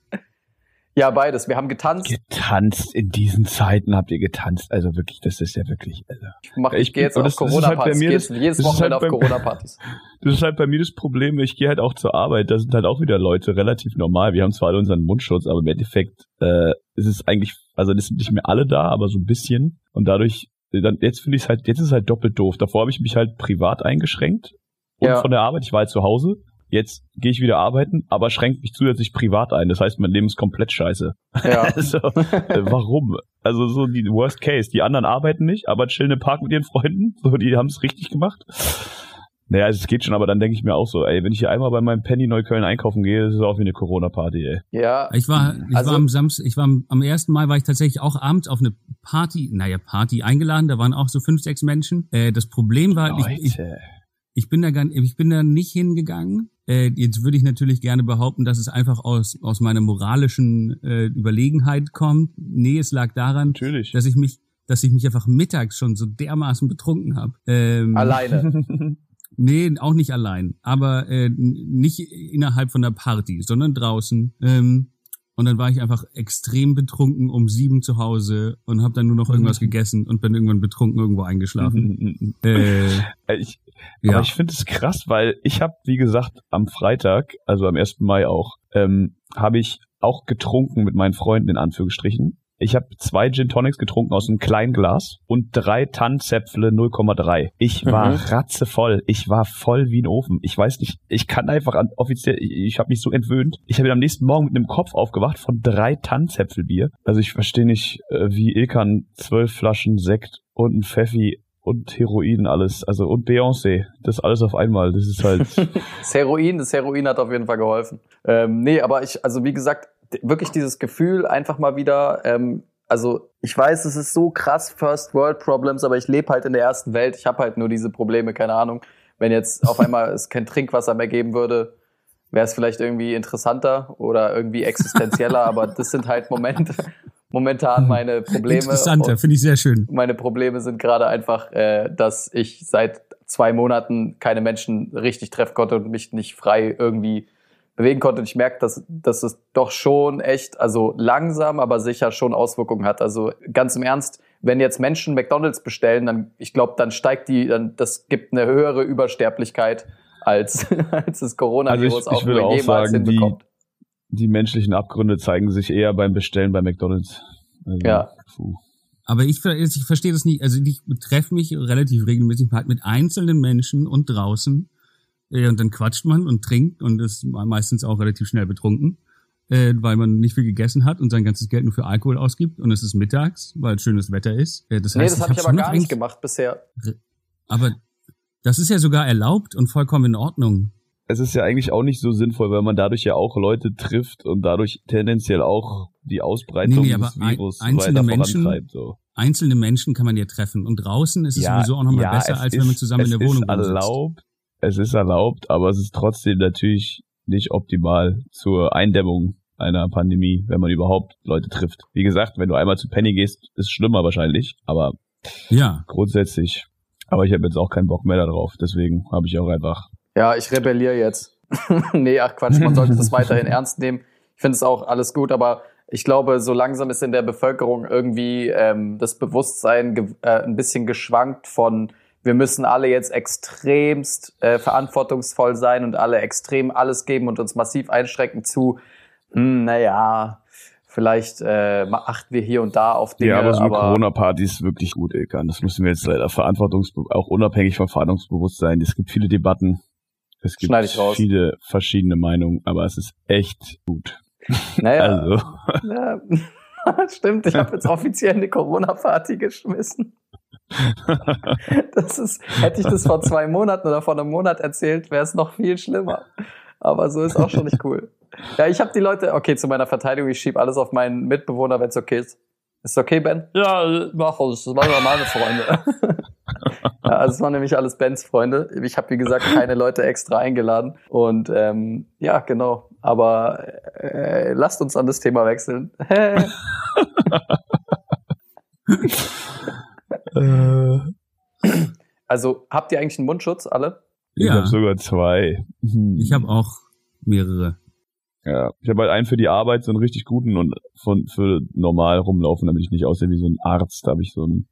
Ja, beides. Wir haben getanzt. Getanzt in diesen Zeiten habt ihr getanzt. Also wirklich, das ist ja wirklich. Also. Ich, mach, ich gehe jetzt auf das- das halt Corona-Partys. das- jetzt jedes das Wochenende halt auf Corona-Partys. <laughs> Das ist halt bei mir das Problem. Ich gehe halt auch zur Arbeit. Da sind halt auch wieder Leute relativ normal. Wir haben zwar alle unseren Mundschutz, aber im Endeffekt äh, ist es eigentlich, also das sind nicht mehr alle da, aber so ein bisschen. Und dadurch, dann jetzt finde ich es halt, jetzt ist es halt doppelt doof. Davor habe ich mich halt privat eingeschränkt und Ja. von der Arbeit. Ich war halt zu Hause. Jetzt gehe ich wieder arbeiten, aber schränkt mich zusätzlich privat ein. Das heißt, mein Leben ist komplett scheiße. Ja. <laughs> Also, äh, warum? Also so die Worst Case. Die anderen arbeiten nicht, aber chillen im Park mit ihren Freunden. So, die haben es richtig gemacht. Naja, also es geht schon, aber dann denke ich mir auch so, ey, wenn ich hier einmal bei meinem Penny Neukölln einkaufen gehe, das ist auch wie eine Corona-Party, ey. ja. Ich war, ich Also- war am Samstag, ich war am, am 1. Mai war ich tatsächlich auch abends auf eine Party, naja, Party eingeladen, da waren auch so fünf, sechs Menschen. Äh, das Problem war, ich, ich, ich bin da gar, ich bin da nicht hingegangen. Äh, jetzt würde ich natürlich gerne behaupten, dass es einfach aus, aus meiner moralischen äh, Überlegenheit kommt. Nee, es lag daran, Natürlich. dass ich mich, dass ich mich einfach mittags schon so dermaßen betrunken habe. Ähm, Alleine. <laughs> Nee, auch nicht allein. Aber äh, nicht innerhalb von der Party, sondern draußen. Ähm, Und dann war ich einfach extrem betrunken um sieben zu Hause und habe dann nur noch irgendwas gegessen und bin irgendwann betrunken irgendwo eingeschlafen. äh, <laughs> Äh, ich, ja. Aber ich finde es krass, weil ich habe, wie gesagt, am Freitag, also am 1. Mai auch, ähm, habe ich auch getrunken mit meinen Freunden in Anführungsstrichen. Ich habe zwei Gin Tonics getrunken aus einem kleinen Glas und drei Tannzäpfle 0,3. Ich war Mhm. ratzevoll. Ich war voll wie ein Ofen. Ich weiß nicht, ich kann einfach an, offiziell, ich, ich habe mich so entwöhnt. Ich habe am nächsten Morgen mit einem Kopf aufgewacht von drei Tannzäpfelbier. Also ich verstehe nicht, äh, wie Ilkan zwölf Flaschen Sekt und ein Pfeffi und Heroin alles, also und Beyoncé, das alles auf einmal, das ist halt Das <laughs> Heroin, das Heroin hat auf jeden Fall geholfen. Ähm, nee, aber ich, also wie gesagt, wirklich dieses Gefühl einfach mal wieder, ähm, also ich weiß, es ist so krass First World Problems, aber ich lebe halt in der ersten Welt. Ich habe halt nur diese Probleme, keine Ahnung. Wenn jetzt auf <laughs> einmal es kein Trinkwasser mehr geben würde, wäre es vielleicht irgendwie interessanter oder irgendwie existenzieller, aber das sind halt Momente, <laughs> momentan meine Probleme. interessanter, finde ich sehr schön. meine Probleme sind gerade einfach, äh, dass ich seit zwei Monaten keine Menschen richtig treffen konnte und mich nicht frei irgendwie bewegen konnte. Und ich merke, dass, dass es doch schon echt, also langsam, aber sicher schon Auswirkungen hat. Also ganz im Ernst, wenn jetzt Menschen McDonalds bestellen, dann, ich glaube, dann steigt die, dann, das gibt eine höhere Übersterblichkeit als, <laughs> als das Also Coronavirus ich, ich auch würde auch jemals sagen, die, hinbekommt. die menschlichen Abgründe zeigen sich eher beim Bestellen bei McDonalds. Also, Ja. Puh. Aber ich, ich verstehe das nicht. Also ich treffe mich relativ regelmäßig halt mit einzelnen Menschen und draußen. Und dann quatscht man und trinkt und ist meistens auch relativ schnell betrunken, äh, weil man nicht viel gegessen hat und sein ganzes Geld nur für Alkohol ausgibt. Und es ist mittags, weil schönes Wetter ist. Äh, das Nee, heißt, das habe ich hab aber schon gar nicht gemacht bisher. Aber das ist ja sogar erlaubt und vollkommen in Ordnung. Es ist ja eigentlich auch nicht so sinnvoll, weil man dadurch ja auch Leute trifft und dadurch tendenziell auch die Ausbreitung Nee, nee, aber des ein- Virus einzelne weiter Menschen- vorantreibt. So. Einzelne Menschen kann man ja treffen und draußen ist es sowieso auch nochmal besser, es als wenn man ist- zusammen in es der Wohnung ist sitzt. erlaubt, Es ist erlaubt, aber es ist trotzdem natürlich nicht optimal zur Eindämmung einer Pandemie, wenn man überhaupt Leute trifft. Wie gesagt, wenn du einmal zu Penny gehst, ist schlimmer wahrscheinlich, aber Ja, grundsätzlich. Aber ich habe jetzt auch keinen Bock mehr darauf, deswegen habe ich auch einfach. Ja, ich rebelliere jetzt. <laughs> nee, ach Quatsch, man sollte das weiterhin <laughs> ernst nehmen. Ich finde es auch alles gut, aber ich glaube, so langsam ist in der Bevölkerung irgendwie ähm, das Bewusstsein äh, ein bisschen geschwankt von, wir müssen alle jetzt extremst äh, verantwortungsvoll sein und alle extrem alles geben und uns massiv einschränken zu, hm, naja, vielleicht äh, achten wir hier und da auf Dinge, ja, aber so eine Corona-Party ist wirklich gut, Ilkan. Das müssen wir jetzt leider verantwortungsbe auch unabhängig vom Verantwortungsbewusstsein. Es gibt viele Debatten. Es gibt viele verschiedene Meinungen, aber es ist echt gut. naja, Also, <laughs> Ja, <laughs> stimmt, ich habe jetzt offiziell eine Corona-Party geschmissen. <laughs> Das ist, hätte ich das vor zwei Monaten oder vor einem Monat erzählt, wäre es noch viel schlimmer. Aber so ist auch schon nicht cool. Ja, ich habe die Leute, okay, zu meiner Verteidigung, ich schieb alles auf meinen Mitbewohner, wenn es okay ist. Ist okay, Ben? Ja, mach es. Das waren meine Freunde. <laughs> ja, also es waren nämlich alles Bens Freunde. Ich habe, wie gesagt, keine Leute extra eingeladen. Und ähm, ja, genau. Aber äh, lasst uns an das Thema wechseln. <laughs> äh, also habt ihr eigentlich einen Mundschutz, alle? ich Ja. habe sogar zwei. Hm. ich habe auch mehrere. Ja, ich habe halt einen für die Arbeit, so einen richtig guten und von für normal rumlaufen, damit ich nicht aussehe wie so ein Arzt. Da habe ich so ein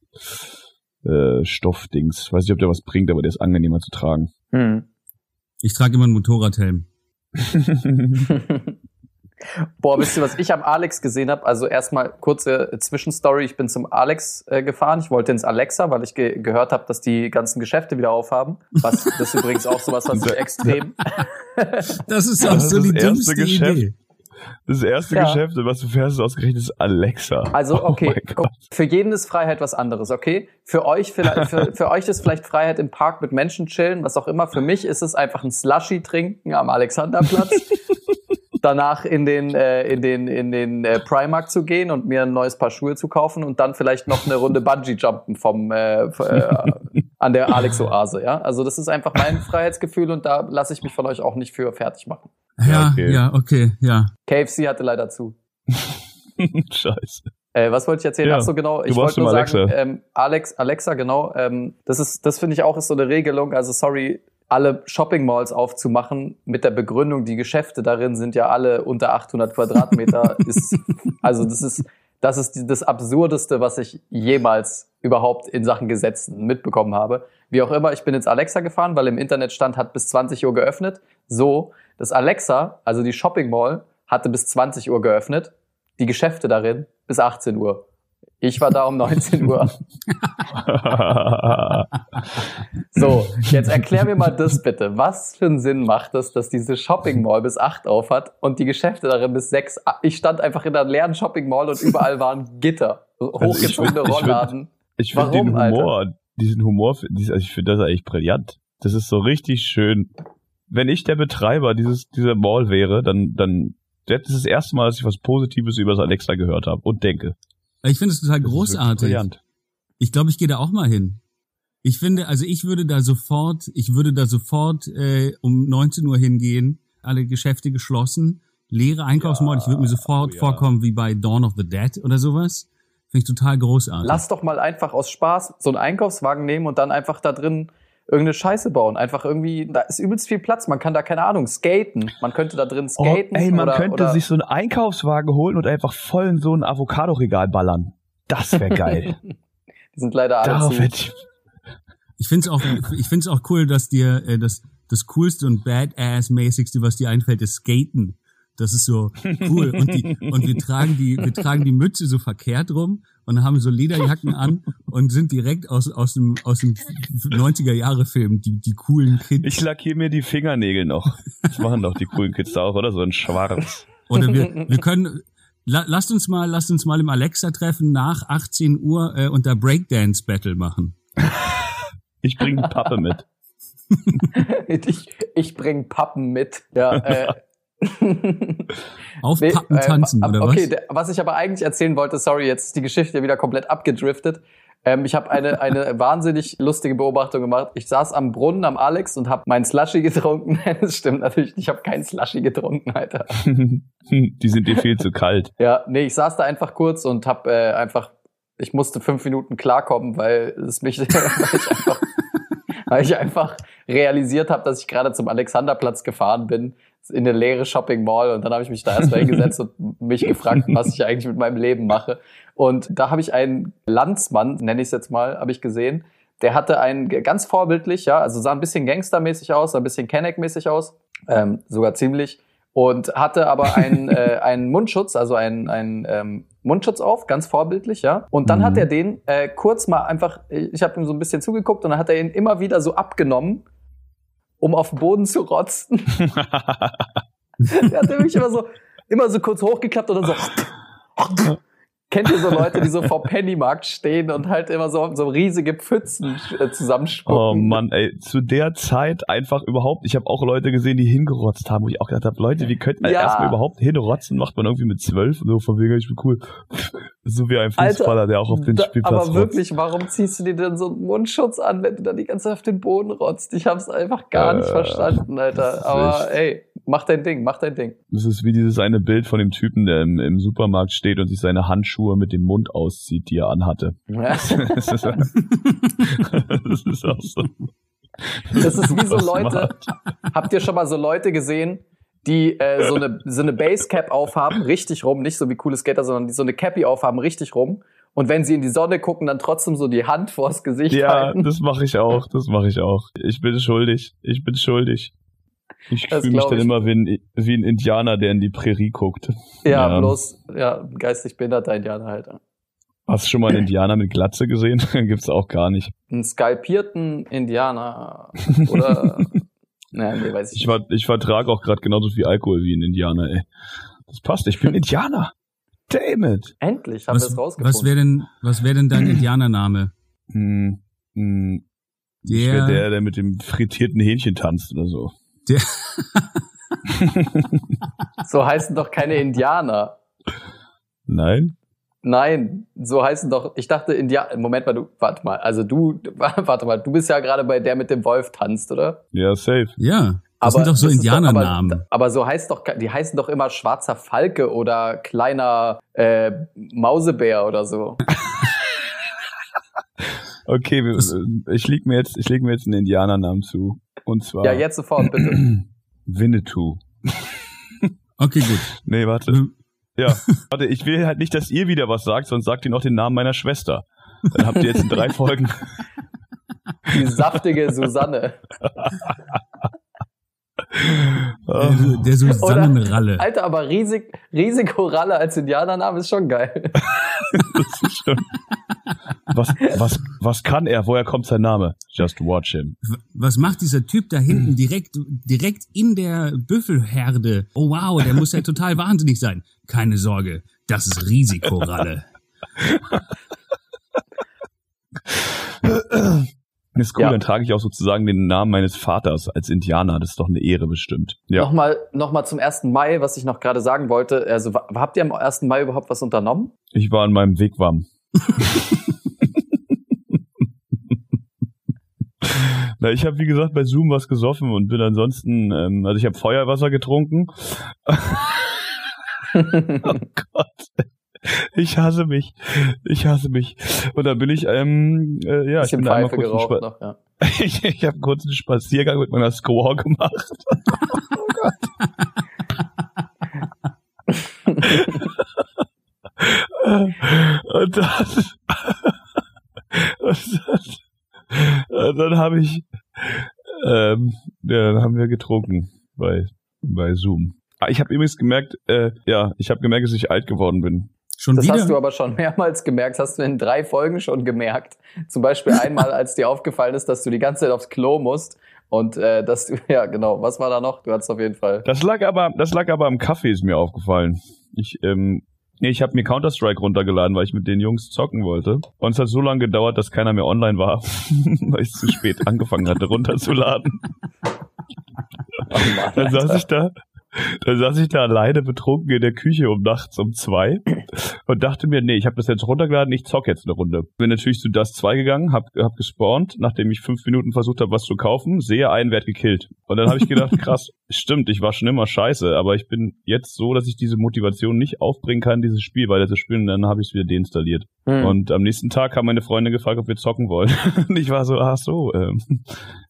äh, Stoffdings. Weiß nicht, ob der was bringt, aber der ist angenehmer zu tragen. Hm. Ich trage immer einen Motorradhelm. <laughs> Boah, wisst ihr, was ich am Alex gesehen habe? Also erstmal kurze Zwischenstory. Ich bin zum Alex äh, gefahren. Ich wollte ins Alexa, weil ich ge gehört habe, dass die ganzen Geschäfte wieder aufhaben. Was das ist übrigens auch sowas, was ich <laughs> extrem. Das ist auch Das so ist die dümmste Geschäft. Idee. Das erste Ja. Geschäft, was du fährst, ist ausgerechnet ist Alexa. Also Oh okay, Gott. für jeden ist Freiheit was anderes, okay? Für euch vielleicht, für, für euch ist vielleicht Freiheit im Park mit Menschen chillen, was auch immer. Für mich ist es einfach ein Slushy trinken am Alexanderplatz. Danach in den äh, in den in den äh, Primark zu gehen und mir ein neues Paar Schuhe zu kaufen und dann vielleicht noch eine Runde Bungee jumpen vom äh, äh, an der Alex Oase, ja? Also das ist einfach mein Freiheitsgefühl und da lasse ich mich von euch auch nicht für fertig machen. Ja, okay. ja, okay, ja. KFC hatte leider zu. <laughs> Scheiße. Äh, was wollte ich erzählen? Ja, Ach so, genau. Ich warst wollte nur im sagen, Alexa. ähm, Alex, Alexa, genau. Ähm, das ist, das finde ich auch ist so eine Regelung. Also sorry, alle Shopping Malls aufzumachen mit der Begründung, die Geschäfte darin sind ja alle unter 800 Quadratmeter, <laughs> ist, also das ist, das ist das Absurdeste, was ich jemals überhaupt in Sachen Gesetzen mitbekommen habe. Wie auch immer, ich bin ins Alexa gefahren, weil im Internet stand, hat bis 20 Uhr geöffnet. So, das Alexa, also die Shopping Mall, hatte bis 20 Uhr geöffnet, die Geschäfte darin bis 18 Uhr. Ich war da um 19 Uhr. So, jetzt erklär mir mal das bitte. Was für einen Sinn macht es, dass diese Shopping Mall bis 8 auf hat und die Geschäfte darin bis 6? Ich stand einfach in einer leeren Shopping Mall und überall waren Gitter, hochgezogene Also ich find- Rollladen. Ich finde Warum, den Humor, diesen Humor, also ich finde das eigentlich brillant. Das ist so richtig schön. Wenn ich der Betreiber dieses dieser Mall wäre, dann dann das ist das erste Mal, dass ich was Positives über das Alexa gehört habe und denke. Ich finde es total Das großartig. Brillant. Ich glaube, ich gehe da auch mal hin. Ich finde, also ich würde da sofort, ich würde da sofort äh, um 19 Uhr hingehen, alle Geschäfte geschlossen, leere Einkaufsmall. ich würde mir sofort oh ja. vorkommen wie bei Dawn of the Dead oder sowas. Finde ich total großartig. Lass doch mal einfach aus Spaß so einen Einkaufswagen nehmen und dann einfach da drin irgendeine Scheiße bauen. Einfach irgendwie, da ist übelst viel Platz. Man kann da, keine Ahnung, skaten. Man könnte da drin Oh, skaten. ey, man oder, könnte oder sich so einen Einkaufswagen holen und einfach voll in so ein Avocado-Regal ballern. Das wäre <laughs> geil. Die sind leider alle Darauf zu. hätte ich Ich finde es auch, ich finde es auch cool, dass dir äh, das das coolste und badass-mäßigste, was dir einfällt, ist Skaten. Das ist so cool und die und wir tragen die wir tragen die Mütze so verkehrt rum und haben so Lederjacken an und sind direkt aus aus dem aus dem 90er Jahre Film die die coolen Kids Ich lackiere mir die Fingernägel noch. Das machen doch die coolen Kids da auch, oder? So ein Schwarz. oder wir wir können la, lasst uns mal lasst uns mal im Alexa treffen nach 18 Uhr äh, und da Breakdance Battle machen. Ich bringe Pappe mit. <laughs> ich ich bring Pappen mit. Ja, äh, <laughs> Auf Pappen äh, tanzen ab- oder okay, was? der- was ich aber eigentlich erzählen wollte, sorry, jetzt ist die Geschichte wieder komplett abgedriftet. Ähm, ich habe eine, eine <laughs> wahnsinnig lustige Beobachtung gemacht. Ich saß am Brunnen am Alex und habe meinen Slushy getrunken. <laughs> das stimmt natürlich, ich habe keinen Slushy getrunken, Alter. die sind dir viel zu kalt. Ja, nee, ich saß da einfach kurz und habe äh, einfach, ich musste fünf Minuten klarkommen, weil es mich, weil ich einfach, weil ich einfach realisiert habe, dass ich gerade zum Alexanderplatz gefahren bin, in eine leere Shopping Mall und dann habe ich mich da erstmal hingesetzt und mich gefragt, was ich eigentlich mit meinem Leben mache. Und da habe ich einen Landsmann, nenne ich es jetzt mal, habe ich gesehen, der hatte einen ganz vorbildlich, ja, also sah ein bisschen gangstermäßig aus, sah ein bisschen Kenneck-mäßig aus, ähm, sogar ziemlich und hatte aber einen, <laughs> äh, einen Mundschutz, also einen, einen ähm, Mundschutz auf, ganz vorbildlich, ja. Und dann Mhm. hat er den äh, kurz mal einfach, ich habe ihm so ein bisschen zugeguckt und dann hat er ihn immer wieder so abgenommen, um auf den Boden zu rotzen. <laughs> er hat nämlich immer so, immer so kurz hochgeklappt und dann so. <laughs> Kennt ihr so <laughs> Leute, die so vor Pennymarkt stehen und halt immer so, so riesige Pfützen äh, zusammenspucken? Oh Mann, ey, zu der Zeit einfach überhaupt, ich habe auch Leute gesehen, die hingerotzt haben, wo ich auch gedacht habe, Leute, wie könnt man Ja. erstmal überhaupt hinrotzen? Macht man irgendwie mit zwölf und so von wegen, ich bin cool. <laughs> So wie ein Alter, Fußballer, der auch auf den Da- Spielplatz aber rotzt. wirklich, warum ziehst du dir denn so einen Mundschutz an, wenn du dann die ganze Zeit auf den Boden rotzt? Ich hab's einfach gar nicht Äh, verstanden, Alter. Aber echt. ey, mach dein Ding, mach dein Ding. Das ist wie dieses eine Bild von dem Typen, der im, im Supermarkt steht und sich seine Handschuhe mit dem Mund auszieht, die er anhatte. das, <laughs> ist, das ist auch so. Das ist wie so Leute, habt ihr schon mal so Leute gesehen, die äh, so eine so eine Basecap aufhaben, richtig rum, nicht so wie coole Skater, sondern die so eine Cappy aufhaben, richtig rum. Und wenn sie in die Sonne gucken, dann trotzdem so die Hand vors Gesicht Ja, halten. das mache ich auch, das mache ich auch. Ich bin schuldig, ich bin schuldig. Ich fühle mich dann ich. immer wie ein, wie ein Indianer, der in die Prärie guckt. Ja, Ja. bloß, ja, geistig behinderter Indianer halt. Hast du schon mal einen Indianer mit Glatze gesehen? <laughs> Gibt's auch gar nicht. Einen skalpierten Indianer <laughs> oder, naja, nee, weiß ich Ich, ver ich vertrage auch gerade genauso viel Alkohol wie ein Indianer, ey. Das passt, ich bin haben Damn it. Endlich haben wir es rausgefunden. was wäre denn was wäre denn dein <clears throat> Indianername? Hm, hm, ich Der, wär der, der mit dem frittierten Hähnchen tanzt oder so. Der so heißen doch keine Indianer. Nein? Nein, so heißen doch, ich dachte Indianer, Moment mal, du, warte mal, also du, <laughs> warte mal, du bist ja gerade bei der mit dem Wolf tanzt, oder? Ja, safe. ja, das sind doch so Indianernamen. aber, aber so heißt doch, die heißen doch immer schwarzer Falke oder kleiner äh, Mausebär oder so. <laughs> Okay, wir, Das- ich leg mir jetzt, ich leg mir jetzt einen Indianernamen zu. Und zwar Ja, jetzt sofort, bitte. <clears throat> Winnetou. Okay, gut. Nee, warte. Ähm, Ja, <laughs> warte, ich will halt nicht, dass ihr wieder was sagt, sonst sagt ihr noch den Namen meiner Schwester. Dann habt ihr jetzt in drei <laughs> Folgen. Die saftige Susanne. <laughs> Der, der Susannenralle. Alter, aber Risik Risikoralle als Indianername ist schon geil. <laughs> Das ist schon. Was, was, was kann er? Woher kommt sein Name? Just watch him. Was macht dieser Typ da hinten direkt, direkt in der Büffelherde? Oh wow, der muss ja <laughs> total wahnsinnig sein. Keine Sorge, das ist Risikoralle. <laughs> Ist cool, Ja. dann trage ich auch sozusagen den Namen meines Vaters als Indianer. Das ist doch eine Ehre bestimmt. Ja. Nochmal, nochmal zum 1. Mai, was ich noch gerade sagen wollte. Also, habt ihr am 1. Mai überhaupt was unternommen? Ich war an meinem Wigwam. <laughs> Na, ich habe wie gesagt bei Zoom was gesoffen und bin ansonsten, ähm, also ich habe Feuerwasser getrunken. <laughs> oh Gott. Ich hasse mich. Ich hasse mich. Und dann bin ich, ähm, äh, ja, ich bin einmal kurz geraucht noch, ja. <laughs> ich, ich habe kurz einen Spaziergang mit meiner Score gemacht. <laughs> Und dann, und dann, und dann habe ich, ähm, ja, dann haben wir getrunken bei, bei Zoom. Ah, Ich habe übrigens gemerkt, äh, ja, ich habe gemerkt, dass ich alt geworden bin. Schon Das wieder? hast du aber schon <laughs> mehrmals gemerkt, hast du in drei Folgen schon gemerkt. Zum Beispiel einmal, als dir aufgefallen ist, dass du die ganze Zeit aufs Klo musst und äh, dass du, <laughs> ja genau, was war da noch? Du hattest auf jeden Fall. Das lag aber, das lag aber am Kaffee, ist mir aufgefallen. Ich, ähm, nee, ich habe mir Counter-Strike runtergeladen, weil ich mit den Jungs zocken wollte. Und es hat so lange gedauert, dass keiner mehr online war, <laughs> weil ich zu spät angefangen hatte, runterzuladen. Oh Mann, Dann saß ich da, dann saß ich da alleine betrunken in der Küche um nachts um zwei und dachte mir, nee, ich habe das jetzt runtergeladen, ich zock jetzt eine Runde. Bin natürlich zu das 2 gegangen, hab, hab gespawnt, nachdem ich fünf Minuten versucht habe, was zu kaufen, sehe einen Wert gekillt. Und dann habe ich gedacht, <laughs> krass, stimmt, ich war schon immer scheiße, aber ich bin jetzt so, dass ich diese Motivation nicht aufbringen kann, dieses Spiel weiter zu spielen, und dann habe ich es wieder deinstalliert. Hm. Und am nächsten Tag haben meine Freunde gefragt, ob wir zocken wollen. <laughs> Und ich war so, ach so, ähm,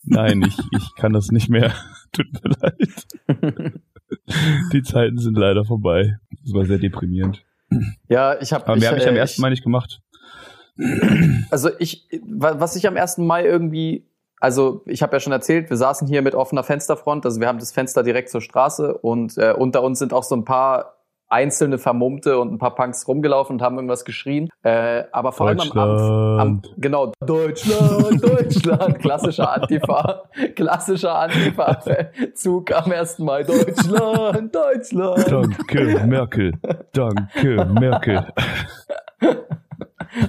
nein, ich, ich kann das nicht mehr. <laughs> Tut mir leid. <laughs> Die Zeiten sind leider vorbei. Das war sehr deprimierend. ja, ich habe Aber mehr habe ich am äh, ersten Mal nicht gemacht. Also ich, wa- was ich am 1. Mai irgendwie, also ich habe ja schon erzählt, wir saßen hier mit offener Fensterfront, also wir haben das Fenster direkt zur Straße und äh, unter uns sind auch so ein paar einzelne Vermummte und ein paar Punks rumgelaufen und haben irgendwas geschrien. Äh, aber vor allem am, am, am genau Deutschland, <laughs> Deutschland, klassischer Antifa, <laughs> klassischer Antifa-Zug am 1. Mai, Deutschland, Deutschland. Danke, Merkel. Danke, Merkel. <laughs>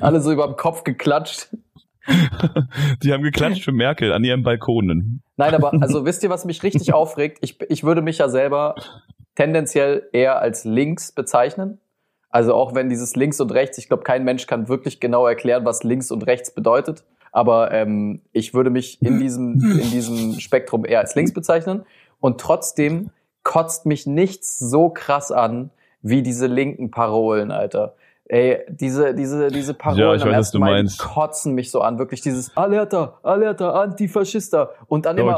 Alle so über dem Kopf geklatscht. Die haben geklatscht für Merkel an ihren Balkonen. Nein, aber also wisst ihr, was mich richtig aufregt? Ich, ich würde mich ja selber tendenziell eher als links bezeichnen. Also auch wenn dieses links und rechts, ich glaube, kein Mensch kann wirklich genau erklären, was links und rechts bedeutet. Aber ähm, ich würde mich in diesem, in diesem Spektrum eher als links bezeichnen. Und trotzdem kotzt mich nichts so krass an wie diese linken Parolen, Alter. Ey, diese, diese, diese Parolen Ja, ich weiß, was 1. du meinst. kotzen mich so an. Wirklich dieses Alerta, Alerta, Antifaschista. Und dann immer.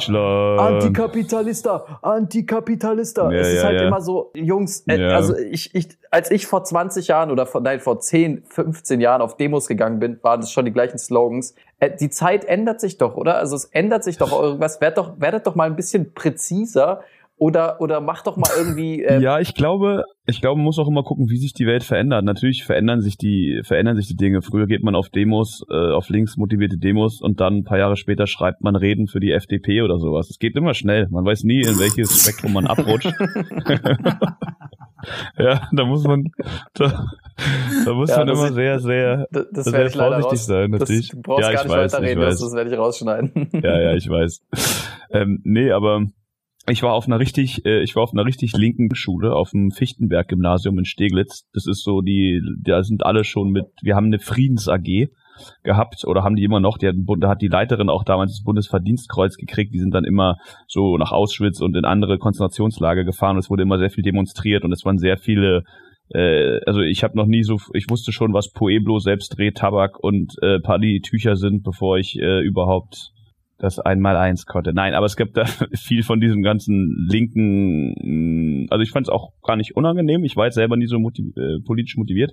Antikapitalista, Antikapitalista. Ja, es ist ja, halt ja. immer so, Jungs, äh, also ich, ich, als ich vor 20 Jahren oder vor, nein, vor 10, 15 Jahren auf Demos gegangen bin, waren das schon die gleichen Slogans. Äh, die Zeit ändert sich doch, oder? Also es ändert sich doch irgendwas. Werdet doch, werdet doch mal ein bisschen präziser oder, oder macht doch mal irgendwie, <laughs> äh, Ja, ich glaube, ich glaube, man muss auch immer gucken, wie sich die Welt verändert. Natürlich verändern sich die, verändern sich die Dinge. Früher geht man auf Demos, äh, auf links motivierte Demos und dann ein paar Jahre später schreibt man Reden für die FDP oder sowas. Es geht immer schnell. Man weiß nie, in welches Spektrum man abrutscht. <laughs> <laughs> ja, da muss man, da, da muss Ja, man immer ist- sehr, sehr, das, sehr ich vorsichtig sein, das, natürlich. du brauchst Ja, gar ich nicht weiß, weiterreden, ich das, weiß. das werde ich rausschneiden. ja, ja, ich weiß. Ähm, nee, aber ich war auf einer richtig, äh, ich war auf einer richtig linken Schule, auf dem Fichtenberg-Gymnasium in Steglitz. Das ist so die, da sind alle schon mit, wir haben eine Friedens-AG gehabt oder haben die immer noch, die hat, da hat die Leiterin auch damals das Bundesverdienstkreuz gekriegt, die sind dann immer so nach Auschwitz und in andere Konzentrationslager gefahren. Und es wurde immer sehr viel demonstriert und es waren sehr viele äh, also ich habe noch nie so, ich wusste schon, was Pueblo, Selbstdreh, Tabak und äh, Pali-Tücher sind, bevor ich äh, überhaupt das Einmal-Eins konnte. Nein, aber es gibt da <laughs> viel von diesem ganzen linken, also ich fand es auch gar nicht unangenehm. Ich war jetzt selber nie so motiv äh, politisch motiviert,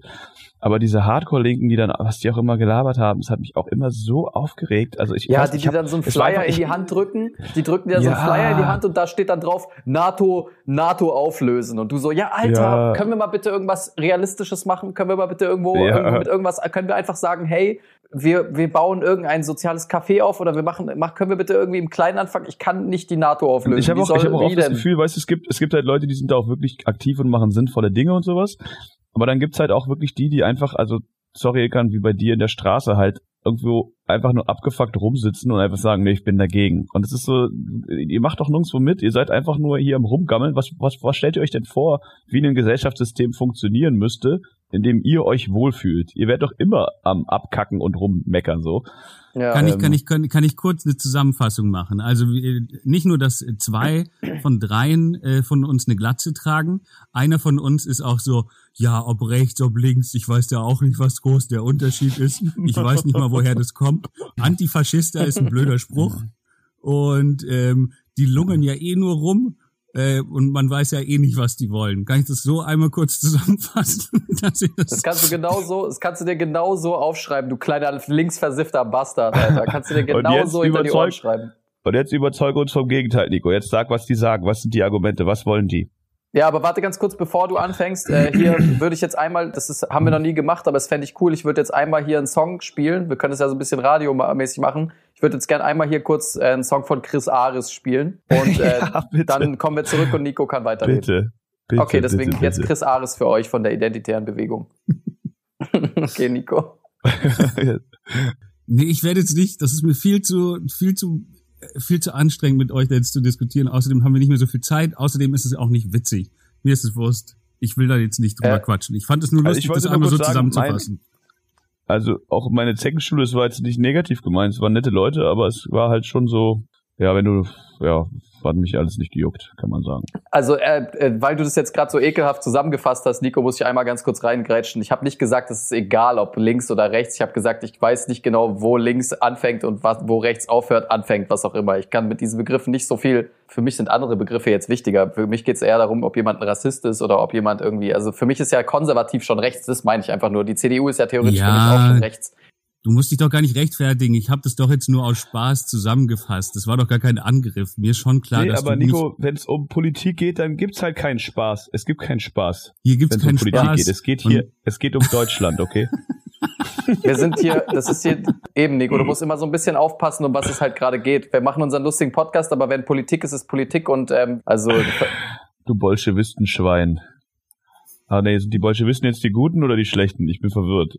aber diese Hardcore-Linken, die dann, was die auch immer gelabert haben, das hat mich auch immer so aufgeregt. Also ich Ja, weiß, die, ich die hab- dann so einen Flyer einfach- in die Hand drücken, die drücken dir so einen Ja. Flyer in die Hand und da steht dann drauf, NATO, NATO auflösen. Und du so, ja, Alter, Ja. können wir mal bitte irgendwas Realistisches machen? Können wir mal bitte irgendwo, Ja. irgendwo mit irgendwas, können wir einfach sagen, hey, wir, wir bauen irgendein soziales Café auf oder wir machen, mach, können wir bitte irgendwie im Kleinen anfangen? Ich kann nicht die NATO auflösen. Ich habe auch, ich hab auch das? Gefühl, weißt du, es gibt, es gibt halt Leute, die sind da auch wirklich aktiv und machen sinnvolle Dinge und sowas. Aber dann gibt's halt auch wirklich die, die einfach, also, sorry, Ekan, wie bei dir in der Straße halt irgendwo einfach nur abgefuckt rumsitzen und einfach sagen, nee, ich bin dagegen. Und es ist so, ihr macht doch nirgendwo mit, ihr seid einfach nur hier am Rumgammeln. Was, was, was stellt ihr euch denn vor, wie ein Gesellschaftssystem funktionieren müsste, in dem ihr euch wohlfühlt? Ihr werdet doch immer am Abkacken und rummeckern so. Ja. Kann ich, ähm, kann ich, kann, kann ich kurz eine Zusammenfassung machen? Also nicht nur, dass zwei von dreien äh, von uns eine Glatze tragen. Einer von uns ist auch so, ja, ob rechts, ob links, ich weiß ja auch nicht, was groß der Unterschied ist. Ich weiß nicht mal, woher das kommt. Antifaschister ist ein blöder Spruch. <laughs> Und ähm, die lungern ja eh nur rum. Äh, und man weiß ja eh nicht, was die wollen. Kann ich das so einmal kurz <laughs> zusammenfassen? dass ich das Das kannst du genau so, das kannst du dir genau so aufschreiben, du kleiner linksversiffter Bastard, Alter. Kannst du dir <laughs> Und genau jetzt so hinter die Ohren schreiben. Und jetzt überzeuge uns vom Gegenteil, Nico. Jetzt sag, was die sagen. Was sind die Argumente? Was wollen die? Ja, aber warte ganz kurz, bevor du anfängst. Äh, hier <clears throat> würde ich jetzt einmal, das ist, haben wir noch nie gemacht, aber es fände ich cool. Ich würde jetzt einmal hier einen Song spielen. Wir können es ja so ein bisschen radiomäßig machen. Ich würde jetzt gern einmal hier kurz äh, einen Song von Chris Ares spielen. Und <laughs> äh, Ja, dann kommen wir zurück und Nico kann weiterreden. Bitte. bitte okay, deswegen bitte, jetzt bitte. Chris Ares für euch von der Identitären Bewegung. <laughs> okay, Nico. <laughs> Nee, ich werde jetzt nicht, das ist mir viel zu, viel zu, viel zu anstrengend mit euch jetzt zu diskutieren. Außerdem haben wir nicht mehr so viel Zeit. Außerdem ist es auch nicht witzig. Mir ist es Wurst. Ich will da jetzt nicht drüber Äh, quatschen. Ich fand es nur also lustig, wollte das einmal so zusammenzufassen. Also auch meine Zeckenschule, es war jetzt nicht negativ gemeint, es waren nette Leute, aber es war halt schon so, ja, wenn du, ja, hat mich alles nicht gejuckt, kann man sagen. Also, äh, äh, weil du das jetzt gerade so ekelhaft zusammengefasst hast, Nico, muss ich einmal ganz kurz reingrätschen. Ich habe nicht gesagt, es ist egal, ob links oder rechts. Ich habe gesagt, ich weiß nicht genau, wo links anfängt und was, wo rechts aufhört, anfängt, was auch immer. Ich kann mit diesen Begriffen nicht so viel. Für mich sind andere Begriffe jetzt wichtiger. Für mich geht es eher darum, ob jemand ein Rassist ist oder ob jemand irgendwie. Also für mich ist ja konservativ schon rechts. Das meine ich einfach nur. Die CDU ist ja theoretisch Ja. für mich auch schon rechts. Du musst dich doch gar nicht rechtfertigen. Ich habe das doch jetzt nur aus Spaß zusammengefasst. Das war doch gar kein Angriff. Mir ist schon klar, nee, dass aber du Nico, wenn es um Politik geht, dann gibt's halt keinen Spaß. Es gibt keinen Spaß, hier wenn gibt's es um keinen Politik Spaß. geht. Es geht hier, es geht um Deutschland, okay? <laughs> Wir sind hier, das ist hier eben, Nico, du musst immer so ein bisschen aufpassen, um was es halt gerade geht. Wir machen unseren lustigen Podcast, aber wenn Politik ist, ist Politik und ähm, also Du Bolschewistenschwein. Ah nee, sind die Bolschewisten jetzt die Guten oder die Schlechten? Ich bin verwirrt.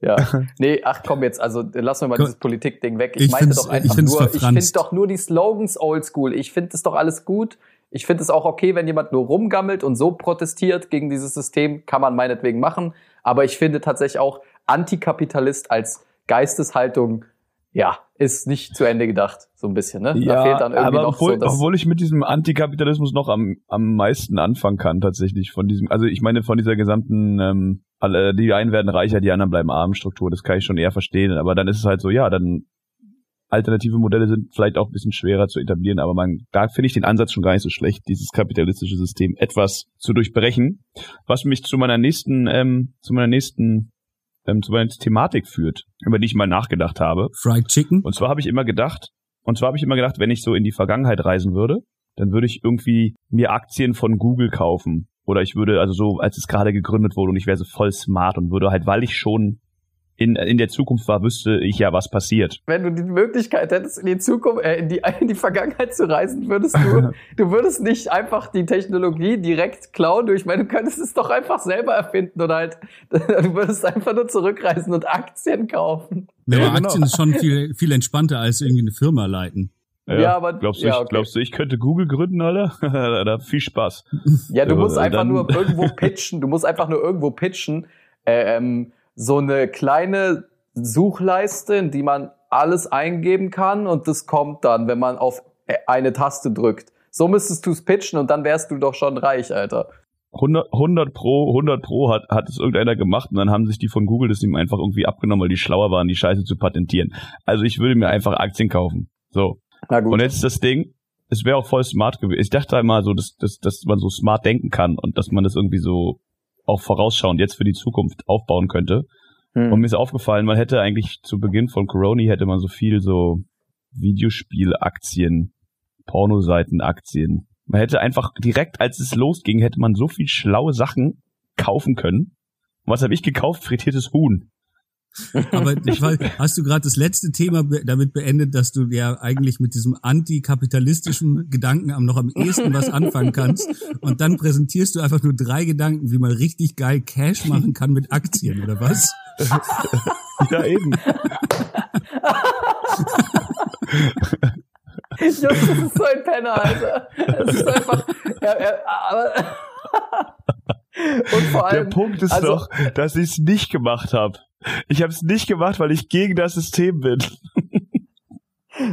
Ja. <laughs> Nee, ach komm jetzt, also lassen wir mal Komm. dieses Politikding weg. Ich, Ich meinte doch einfach ich nur, ich finde verfranst. doch nur die Slogans oldschool. Ich finde es doch alles gut. Ich finde es auch okay, wenn jemand nur rumgammelt und so protestiert gegen dieses System, kann man meinetwegen machen. Aber ich finde tatsächlich auch Antikapitalist als Geisteshaltung, ja, ist nicht zu Ende gedacht, so ein bisschen, ne? da fehlt dann irgendwie aber obwohl, so das. obwohl ich mit diesem Antikapitalismus noch am, am meisten anfangen kann, tatsächlich von diesem, also ich meine von dieser gesamten, ähm, alle, die einen werden reicher, die anderen bleiben arm Struktur, das kann ich schon eher verstehen, aber dann ist es halt so, ja, dann alternative Modelle sind vielleicht auch ein bisschen schwerer zu etablieren, aber man, da finde ich den Ansatz schon gar nicht so schlecht, dieses kapitalistische System etwas zu durchbrechen, was mich zu meiner nächsten, ähm, zu meiner nächsten, ähm, zu meiner Thematik führt, über die ich mal nachgedacht habe. Fried Chicken. Und zwar habe ich immer gedacht, und zwar habe ich immer gedacht, wenn ich so in die Vergangenheit reisen würde, dann würde ich irgendwie mir Aktien von Google kaufen. Oder ich würde, also so, als es gerade gegründet wurde und ich wäre so voll smart und würde halt, weil ich schon in, in der Zukunft war, wüsste ich ja, was passiert. wenn du die Möglichkeit hättest, in die Zukunft, äh, in die, <laughs> in die Vergangenheit zu reisen, würdest du, <laughs> du würdest nicht einfach die Technologie direkt klauen. Du, Ich meine, du könntest es doch einfach selber erfinden oder halt, <laughs> du würdest einfach nur zurückreisen und Aktien kaufen. Ja, Ja, aber genau. Aktien ist schon viel, viel entspannter als irgendwie eine Firma leiten. Ja, aber- glaubst du, ja, ich, okay. glaubst du, ich könnte Google gründen, Alter? da viel Spaß. Ja, du Ja, musst einfach nur irgendwo pitchen. Du musst einfach nur irgendwo pitchen. Äh, ähm, so eine kleine Suchleiste, in die man alles eingeben kann und das kommt dann, wenn man auf eine Taste drückt. So müsstest du es pitchen und dann wärst du doch schon reich, Alter. 100, 100 pro, 100 pro hat, hat es irgendeiner gemacht und dann haben sich die von Google das ihm einfach irgendwie abgenommen, weil die schlauer waren, die Scheiße zu patentieren. Also ich würde mir einfach Aktien kaufen. So. Na gut. Und jetzt ist das Ding, es wäre auch voll smart gewesen. Ich dachte einmal so, dass, dass, dass man so smart denken kann und dass man das irgendwie so auch vorausschauend jetzt für die Zukunft aufbauen könnte. Hm. Und mir ist aufgefallen, man hätte eigentlich zu Beginn von Corona hätte man so viel so Videospielaktien, Pornoseitenaktien. Man hätte einfach direkt, als es losging, hätte man so viel schlaue Sachen kaufen können. Und was habe ich gekauft? Frittiertes Huhn. Aber <laughs> ich weiß, hast du gerade das letzte Thema be damit beendet, dass du ja eigentlich mit diesem antikapitalistischen Gedanken am noch am ehesten was anfangen kannst und dann präsentierst du einfach nur drei Gedanken, wie man richtig geil Cash machen kann mit Aktien oder was? <laughs> Ja, eben. Jungs, das ist so ein Penner, Alter. Das ist einfach. Ja, ja, aber, <laughs> und vor Der allem. Punkt ist also- doch, dass ich es nicht gemacht habe. Ich habe es nicht gemacht, weil ich gegen das System bin.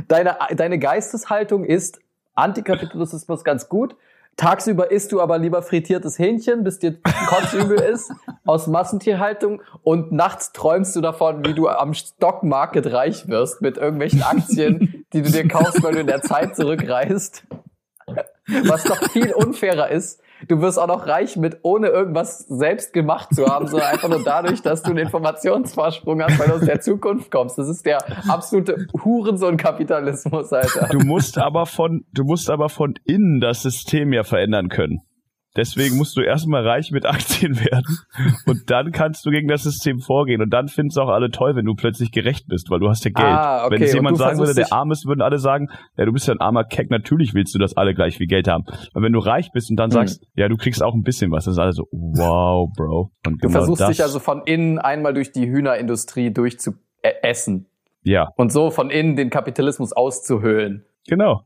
Deine, deine Geisteshaltung ist Antikapitalismus ganz gut. Tagsüber isst du aber lieber frittiertes Hähnchen, bis dir kotzübel ist, aus Massentierhaltung. Und nachts träumst du davon, wie du am Stockmarket reich wirst mit irgendwelchen Aktien, die du dir kaufst, weil du in der Zeit zurückreist. Was doch viel unfairer ist. Du wirst auch noch reich mit, ohne irgendwas selbst gemacht zu haben, sondern einfach nur dadurch, dass du einen <laughs> Informationsvorsprung hast, weil du aus der Zukunft kommst. Das ist der absolute Hurensohn-Kapitalismus, Alter. Du musst aber von, du musst aber von innen das System ja verändern können. Deswegen musst du erstmal reich mit Aktien <laughs> werden und dann kannst du gegen das System vorgehen und dann finden es auch alle toll, wenn du plötzlich gerecht bist, weil du hast ja Geld. Ah, okay. Wenn es jemand sagen würde, der arm ist, würden alle sagen, ja, du bist ja ein armer Keck, natürlich willst du, dass alle gleich viel Geld haben. Aber wenn du reich bist und dann Hm. sagst, ja, du kriegst auch ein bisschen was, das ist alles so, wow, Bro. Und Du genau versuchst das, dich also von innen einmal durch die Hühnerindustrie durchzuessen Ja, und so von innen den Kapitalismus auszuhöhlen. genau.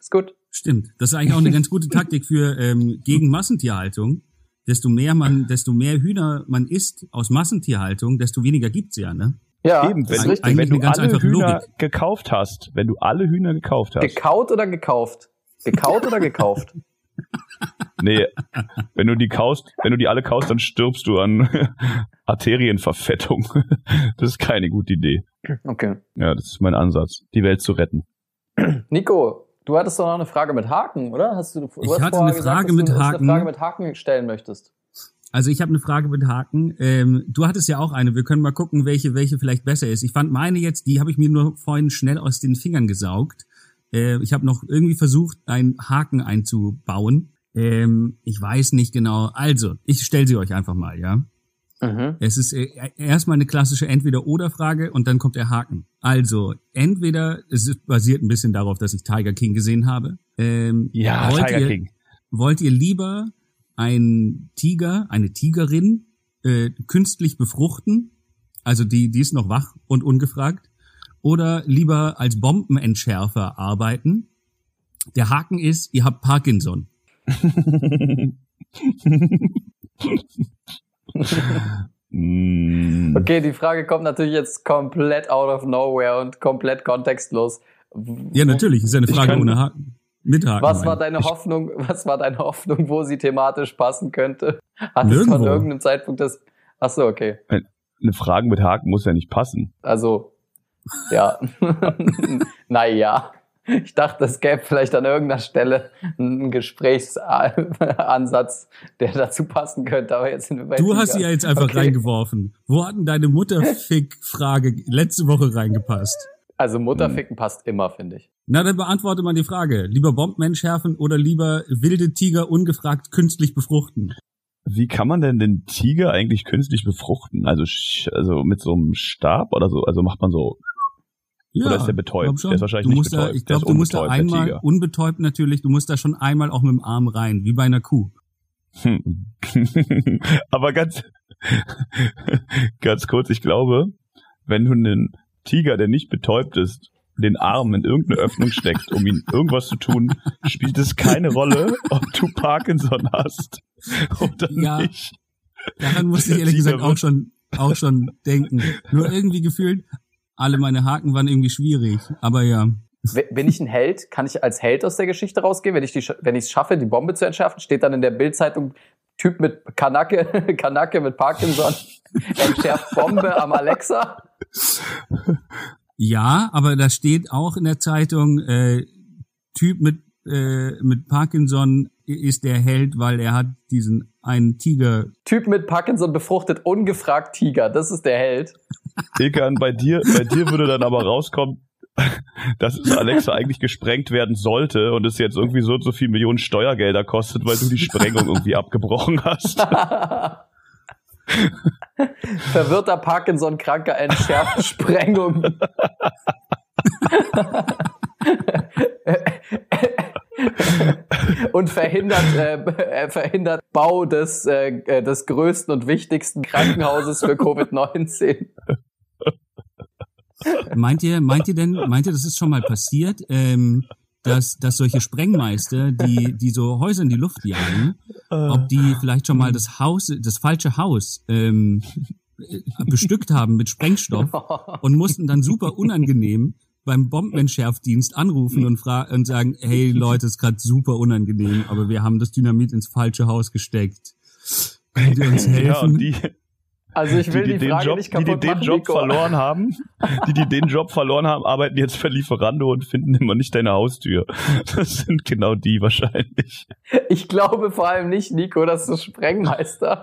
Ist gut. Stimmt. Das ist eigentlich auch eine ganz gute Taktik für ähm, gegen Massentierhaltung. Desto mehr man, desto mehr Hühner man isst aus Massentierhaltung, desto weniger gibt's ja, ne? Ja, Eben, das wenn, richtig. eigentlich wenn du ganz alle Hühner Logik. gekauft hast, wenn du alle Hühner gekauft hast, Gekaut oder gekauft? Gekaut oder gekauft? <laughs> Nee, wenn du die kaust, wenn du die alle kaust, dann stirbst du an <laughs> Arterienverfettung. <laughs> Das ist keine gute Idee. Okay. Ja, das ist mein Ansatz, die Welt zu retten. Nico, du hattest doch noch eine Frage mit Haken, oder? Hast du, du Ich hatte vorher eine Frage dass mit du Haken. eine Frage mit Haken stellen möchtest. Also ich habe eine Frage mit Haken. Ähm, du hattest ja auch eine. Wir können mal gucken, welche welche vielleicht besser ist. Ich fand meine jetzt, die habe ich mir nur vorhin schnell aus den Fingern gesaugt. Äh, ich habe noch irgendwie versucht, einen Haken einzubauen. Ähm, ich weiß nicht genau. Also, ich stelle sie euch einfach mal, ja. Mhm. Es ist äh, erstmal eine klassische Entweder-Oder-Frage und dann kommt der Haken. Also, entweder, es basiert ein bisschen darauf, dass ich Tiger King gesehen habe. Ähm, wollt ihr, Wollt ihr lieber einen Tiger, eine Tigerin äh, künstlich befruchten, also die, die ist noch wach und ungefragt, oder lieber als Bombenentschärfer arbeiten? Der Haken ist, ihr habt Parkinson. <laughs> Mm, Okay, die Frage kommt natürlich jetzt komplett out of nowhere und komplett kontextlos. Ja, natürlich, ist ja eine Frage ohne Haken. Mit Haken. Was war deine Hoffnung, was war deine Hoffnung, wo sie thematisch passen könnte? Hattest du von irgendeinem Zeitpunkt das, ach so, okay. eine Frage mit Haken muss ja nicht passen. Also, ja. <laughs> naja. Ich dachte, es gäbe vielleicht an irgendeiner Stelle einen Gesprächsansatz, der dazu passen könnte, aber jetzt sind wir bei Du hast sie ja jetzt einfach Okay. reingeworfen. Wo hat denn deine Mutterfick-Frage letzte Woche reingepasst? Also Hm. Mutterficken passt immer, finde ich. Na, dann beantworte mal die Frage. Lieber Bomben entschärfen oder lieber wilde Tiger ungefragt künstlich befruchten? Wie kann man denn den Tiger eigentlich künstlich befruchten? Also, also mit so einem Stab oder so? Also macht man so. Ja, Oder ist der betäubt? Der ist wahrscheinlich du nicht musst Da, betäubt. ich Der glaube, du musst da einmal, unbetäubt natürlich, du musst da schon einmal auch mit dem Arm rein, wie bei einer Kuh. Hm. <laughs> Aber ganz, <laughs> ganz kurz, ich glaube, wenn du einen Tiger, der nicht betäubt ist, den Arm in irgendeine Öffnung steckt, um ihn irgendwas zu tun, spielt es keine Rolle, ob du Parkinson hast oder Ja. nicht. Daran musste ich ehrlich gesagt Tiger auch wird- schon, auch schon denken. Nur irgendwie gefühlt, alle meine Haken waren irgendwie schwierig. Aber ja, Bin ich ein Held? Kann ich als Held aus der Geschichte rausgehen? Wenn ich die, wenn ich es schaffe, die Bombe zu entschärfen, steht dann in der Bildzeitung Typ mit Kanacke, <laughs> Kanacke mit Parkinson <laughs> entschärft Bombe am Alexa. Ja, aber da steht auch in der Zeitung, äh, Typ mit, äh, mit Parkinson ist der Held, weil er hat diesen einen Tiger. Typ mit Parkinson befruchtet ungefragt Tiger. Das ist der Held. Ekan, bei dir, bei dir würde dann aber rauskommen, <laughs> dass Alexa eigentlich gesprengt werden sollte und es jetzt irgendwie so und so viel Millionen Steuergelder kostet, weil du die Sprengung irgendwie abgebrochen hast. <laughs> Verwirrter Parkinson-Kranker entschärft Sprengung. <laughs> <laughs> und verhindert, äh, verhindert Bau des, äh, des größten und wichtigsten Krankenhauses für Covid-19. Meint ihr, meint ihr denn, meint ihr, das ist schon mal passiert, ähm, dass, dass solche Sprengmeister, die, die so Häuser in die Luft jagen, ob die vielleicht schon mal das Haus, das falsche Haus ähm, äh, bestückt haben mit Sprengstoff <laughs> und mussten dann super unangenehm beim Bombenentschärfdienst anrufen und, fra und sagen, hey Leute, ist gerade super unangenehm, aber wir haben das Dynamit ins falsche Haus gesteckt. Könnt ihr uns <laughs> helfen? Ja, Also ich will die, die, die, Frage Job, nicht die, die kaputt den machen, Job Nico. verloren haben, die, die den Job verloren haben, arbeiten jetzt für Lieferando und finden immer nicht deine Haustür. Das sind genau die wahrscheinlich. Ich glaube vor allem nicht, Nico, dass so Sprengmeister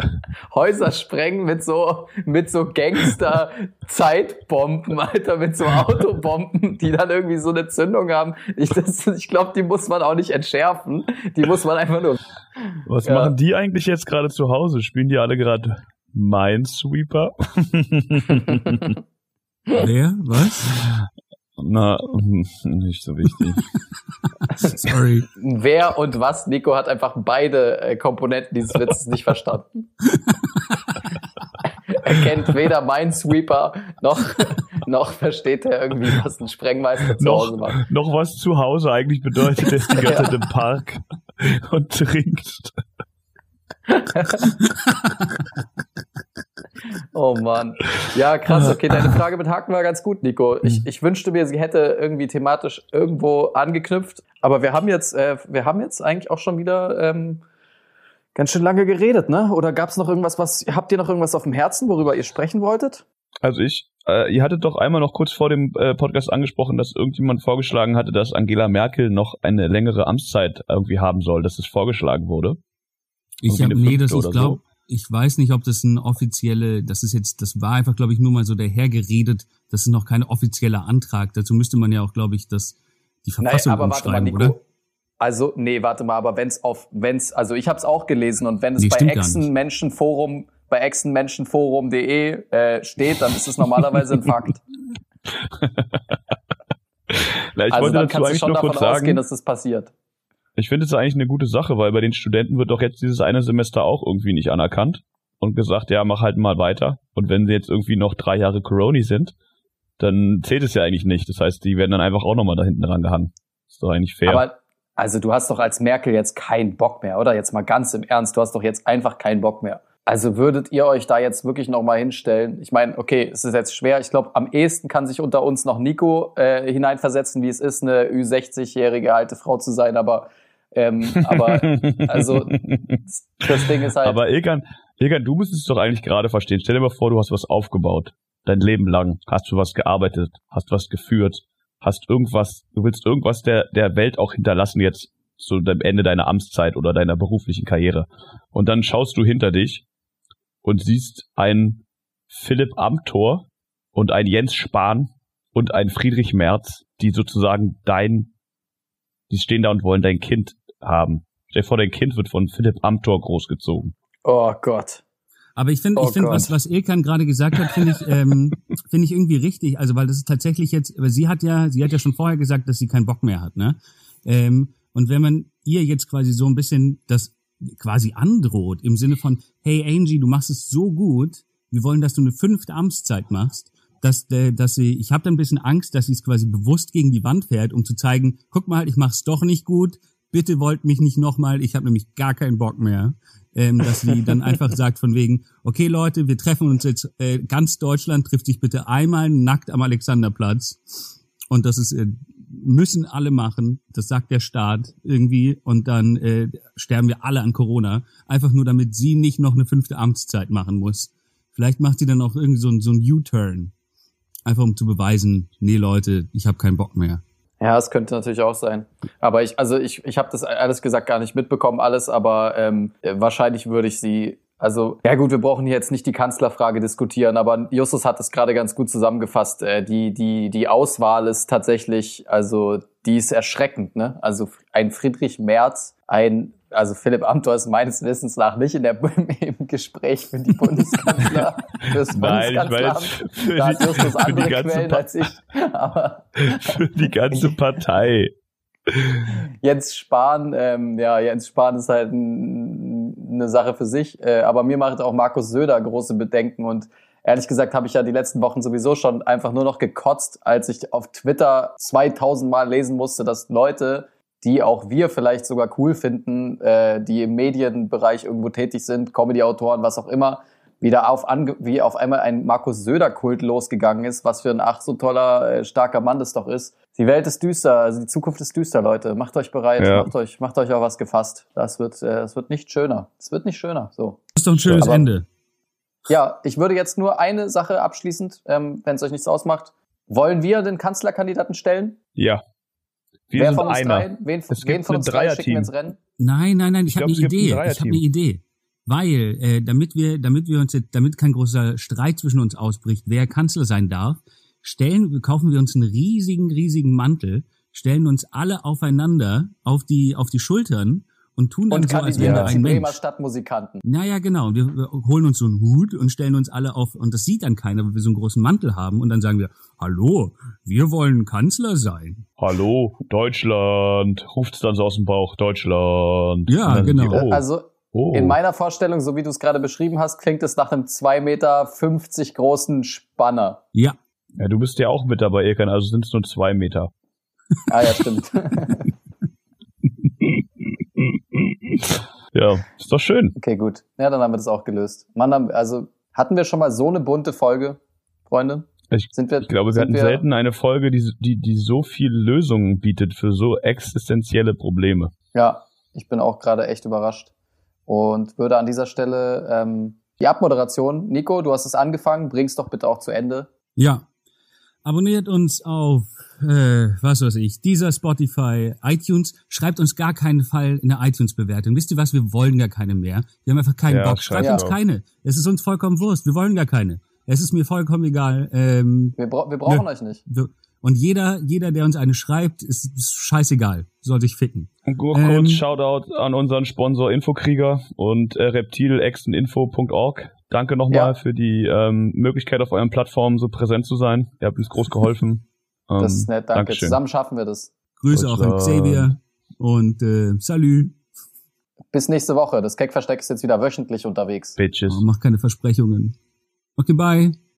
Häuser sprengen mit so, mit so Gangster-Zeitbomben, Alter, mit so Autobomben, die dann irgendwie so eine Zündung haben. Ich, das- ich glaube, die muss man auch nicht entschärfen. Die muss man einfach nur. Was Ja. machen die eigentlich jetzt gerade zu Hause? Spielen die alle gerade Minesweeper? <laughs> Wer? Was? Na, nicht so wichtig. <laughs> Sorry. Wer und was? Nico hat einfach beide äh, Komponenten dieses Witzes nicht verstanden. <laughs> er kennt weder Minesweeper noch, noch versteht er irgendwie, was ein Sprengmeister zu Hause noch, macht. noch was zu Hause eigentlich bedeutet, ist die ganze Zeit im Park und trinkt. <laughs> Oh Mann. Ja, krass. Okay, deine Frage mit Haken war ganz gut, Nico. Ich, ich wünschte mir, sie hätte irgendwie thematisch irgendwo angeknüpft. Aber wir haben jetzt, äh, wir haben jetzt eigentlich auch schon wieder ähm, ganz schön lange geredet, ne? Oder gab es noch irgendwas, was habt ihr noch irgendwas auf dem Herzen, worüber ihr sprechen wolltet? Also ich, äh, ihr hattet doch einmal noch kurz vor dem äh, Podcast angesprochen, dass irgendjemand vorgeschlagen hatte, dass Angela Merkel noch eine längere Amtszeit irgendwie haben soll, dass es vorgeschlagen wurde. Ich habe eine nee, das ich glaube, ich weiß nicht, ob das ein offizielle, das ist jetzt, das war einfach, glaube ich, nur mal so dahergeredet. Das ist noch kein offizieller Antrag. Dazu müsste man ja auch, glaube ich, das die Verfassung aber warte mal, oder? Also, nee, warte mal, aber wenn's auf, wenn's, also ich habe es auch gelesen und wenn es Nee, bei. Echsenmenschenforum, bei echsenmenschenforum.de äh, steht, dann ist es normalerweise ein Fakt. <laughs> Na, ich also wollte dann kannst du schon davon sagen, ausgehen, dass das passiert. Ich finde es eigentlich eine gute Sache, weil bei den Studenten wird doch jetzt dieses eine Semester auch irgendwie nicht anerkannt und gesagt, ja, mach halt mal weiter. Und wenn sie jetzt irgendwie noch drei Jahre Corona sind, dann zählt es ja eigentlich nicht. Das heißt, die werden dann einfach auch nochmal da hinten dran gehangen. Ist doch eigentlich fair. Aber also du hast doch als Merkel jetzt keinen Bock mehr, oder? Jetzt mal ganz im Ernst, du hast doch jetzt einfach keinen Bock mehr. Also würdet ihr euch da jetzt wirklich noch mal hinstellen? Ich meine, okay, es ist jetzt schwer. Ich glaube, am ehesten kann sich unter uns noch Nico äh, hineinversetzen, wie es ist, eine Ü60-jährige alte Frau zu sein. Aber, ähm, aber <laughs> also das Ding ist halt. Aber Ilkan, Ilkan, du müsstest es doch eigentlich gerade verstehen. Stell dir mal vor, du hast was aufgebaut. Dein Leben lang. Hast du was gearbeitet, hast was geführt, hast irgendwas, du willst irgendwas der, der Welt auch hinterlassen jetzt zu dem Ende deiner Amtszeit oder deiner beruflichen Karriere. Und dann schaust du hinter dich und siehst einen Philipp Amthor und einen Jens Spahn und einen Friedrich Merz, die sozusagen dein, die stehen da und wollen dein Kind haben. Stell dir vor, dein Kind wird von Philipp Amthor großgezogen. oh Gott. Aber ich finde, Oh ich finde, was, was Ilkan gerade gesagt hat, finde ich, ähm, <laughs> finde ich irgendwie richtig. Also, weil das ist tatsächlich jetzt, aber sie hat ja, sie hat ja schon vorher gesagt, dass sie keinen Bock mehr hat, ne? Ähm, und wenn man ihr jetzt quasi so ein bisschen das quasi androht, im Sinne von, hey Angie, du machst es so gut, wir wollen, dass du eine fünfte Amtszeit machst, dass, äh, dass sie, ich habe da ein bisschen Angst, dass sie es quasi bewusst gegen die Wand fährt, um zu zeigen, guck mal, ich mach's doch nicht gut, bitte wollt mich nicht nochmal, ich habe nämlich gar keinen Bock mehr. Ähm, dass sie dann <laughs> einfach sagt von wegen, okay Leute, wir treffen uns jetzt, äh, ganz Deutschland trifft sich bitte einmal nackt am Alexanderplatz. Und das ist, äh, müssen alle machen. Das sagt der Staat irgendwie. Und dann äh, sterben wir alle an Corona. Einfach nur, damit sie nicht noch eine fünfte Amtszeit machen muss. Vielleicht macht sie dann auch irgendwie so, ein so ein U-Turn. Einfach um zu beweisen, nee Leute, ich habe keinen Bock mehr. Ja, es könnte natürlich auch sein. Aber ich, also ich, ich habe das alles gesagt gar nicht mitbekommen, alles, aber ähm, wahrscheinlich würde ich sie also, ja gut, wir brauchen hier jetzt nicht die Kanzlerfrage diskutieren, aber Justus hat es gerade ganz gut zusammengefasst. Äh, die, die, die Auswahl ist tatsächlich, also die ist erschreckend, ne? Also ein Friedrich Merz, ein also Philipp Amthor ist meines Wissens nach nicht in der <laughs> im Gespräch für die Bundeskanzler. <laughs> Fürs Nein, ich für da die, Justus andere die ganze Quellen als ich. <laughs> Aber für die ganze Partei. Jens Spahn, ähm, ja, Jens Spahn ist halt ein, eine Sache für sich. Äh, aber mir macht auch Markus Söder große Bedenken und ehrlich gesagt habe ich ja die letzten Wochen sowieso schon einfach nur noch gekotzt, als ich auf Twitter 2000 Mal lesen musste, dass Leute, die auch wir vielleicht sogar cool finden, äh, die im Medienbereich irgendwo tätig sind, Comedy-Autoren, was auch immer, wieder auf, ange wie auf einmal ein Markus Söder-Kult losgegangen ist, was für ein ach so toller, äh, starker Mann das doch ist. Die Welt ist düster, also die Zukunft ist düster, Leute. Macht euch bereit, Ja. macht euch, macht euch auch was gefasst. Das wird, äh, das wird nicht schöner. Es wird nicht schöner. So. Das ist doch ein schönes Aber- Ende. Ja, ich würde jetzt nur eine Sache abschließend, ähm, wenn es euch nichts ausmacht. Wollen wir den Kanzlerkandidaten stellen? Ja. Wir Wer sind von uns einer. drei? Wen, Es wen von uns drei schicken wir ins Rennen? Nein, nein, nein, ich, Ich habe eine gibt ein Idee. Ich habe eine Idee. Weil, äh, damit wir, damit wir uns jetzt, damit kein großer Streit zwischen uns ausbricht, wer Kanzler sein darf, stellen, kaufen wir uns einen riesigen, riesigen Mantel, stellen uns alle aufeinander auf die, auf die Schultern und tun dann Und so, als wären wir ein Bremer Mensch. Stadtmusikanten. Naja, genau. Und wir, wir holen uns so einen Hut und stellen uns alle auf, und das sieht dann keiner, weil wir so einen großen Mantel haben. Und dann sagen wir, hallo, wir wollen Kanzler sein. Hallo, Deutschland. Ruft's dann so aus dem Bauch, Deutschland. Ja, genau. Die, oh, Also oh. in meiner Vorstellung, so wie du es gerade beschrieben hast, klingt es nach einem 2,50 Meter großen Spanner. Ja, ja, du bist ja auch mit dabei, Ekan, also sind es nur zwei Meter. Ah ja, stimmt. <laughs> Ja, ist doch schön. okay, gut. Ja, dann haben wir das auch gelöst. Mann, haben- also hatten wir schon mal so eine bunte Folge, Freunde? Ich- sind wir, Ich glaube, wir sind hatten selten eine Folge, die, die, die so viel Lösungen bietet für so existenzielle Probleme. Ja, ich bin auch gerade echt überrascht und würde an dieser Stelle ähm, die Abmoderation, Nico, du hast es angefangen, bring's doch bitte auch zu Ende. Ja. Abonniert uns auf, äh, was weiß ich, dieser Spotify, iTunes. Schreibt uns gar keinen Fall in der iTunes-Bewertung. Wisst ihr was? Wir wollen gar keine mehr. Wir haben einfach keinen Ja, Bock. Schreibt uns auch. keine. Es ist uns vollkommen Wurst. Wir wollen gar keine. Es ist mir vollkommen egal. Ähm, Wir, bra wir brauchen Ja. euch nicht. wir, und jeder, jeder, der uns eine schreibt, ist, ist scheißegal. Soll sich ficken. Und nur Ähm, kurz Shoutout an unseren Sponsor Infokrieger und äh, reptilexteninfo.org. Danke nochmal Ja. für die ähm, Möglichkeit, auf euren Plattformen so präsent zu sein. Ihr habt uns groß geholfen. Ähm, Das ist nett, danke. Dankeschön. Zusammen schaffen wir das. Grüße auch an Deutschland. Xavier und äh, Salü. Bis nächste Woche. Das Keckversteck ist jetzt wieder wöchentlich unterwegs. Bitches. Oh, mach keine Versprechungen. Okay, bye.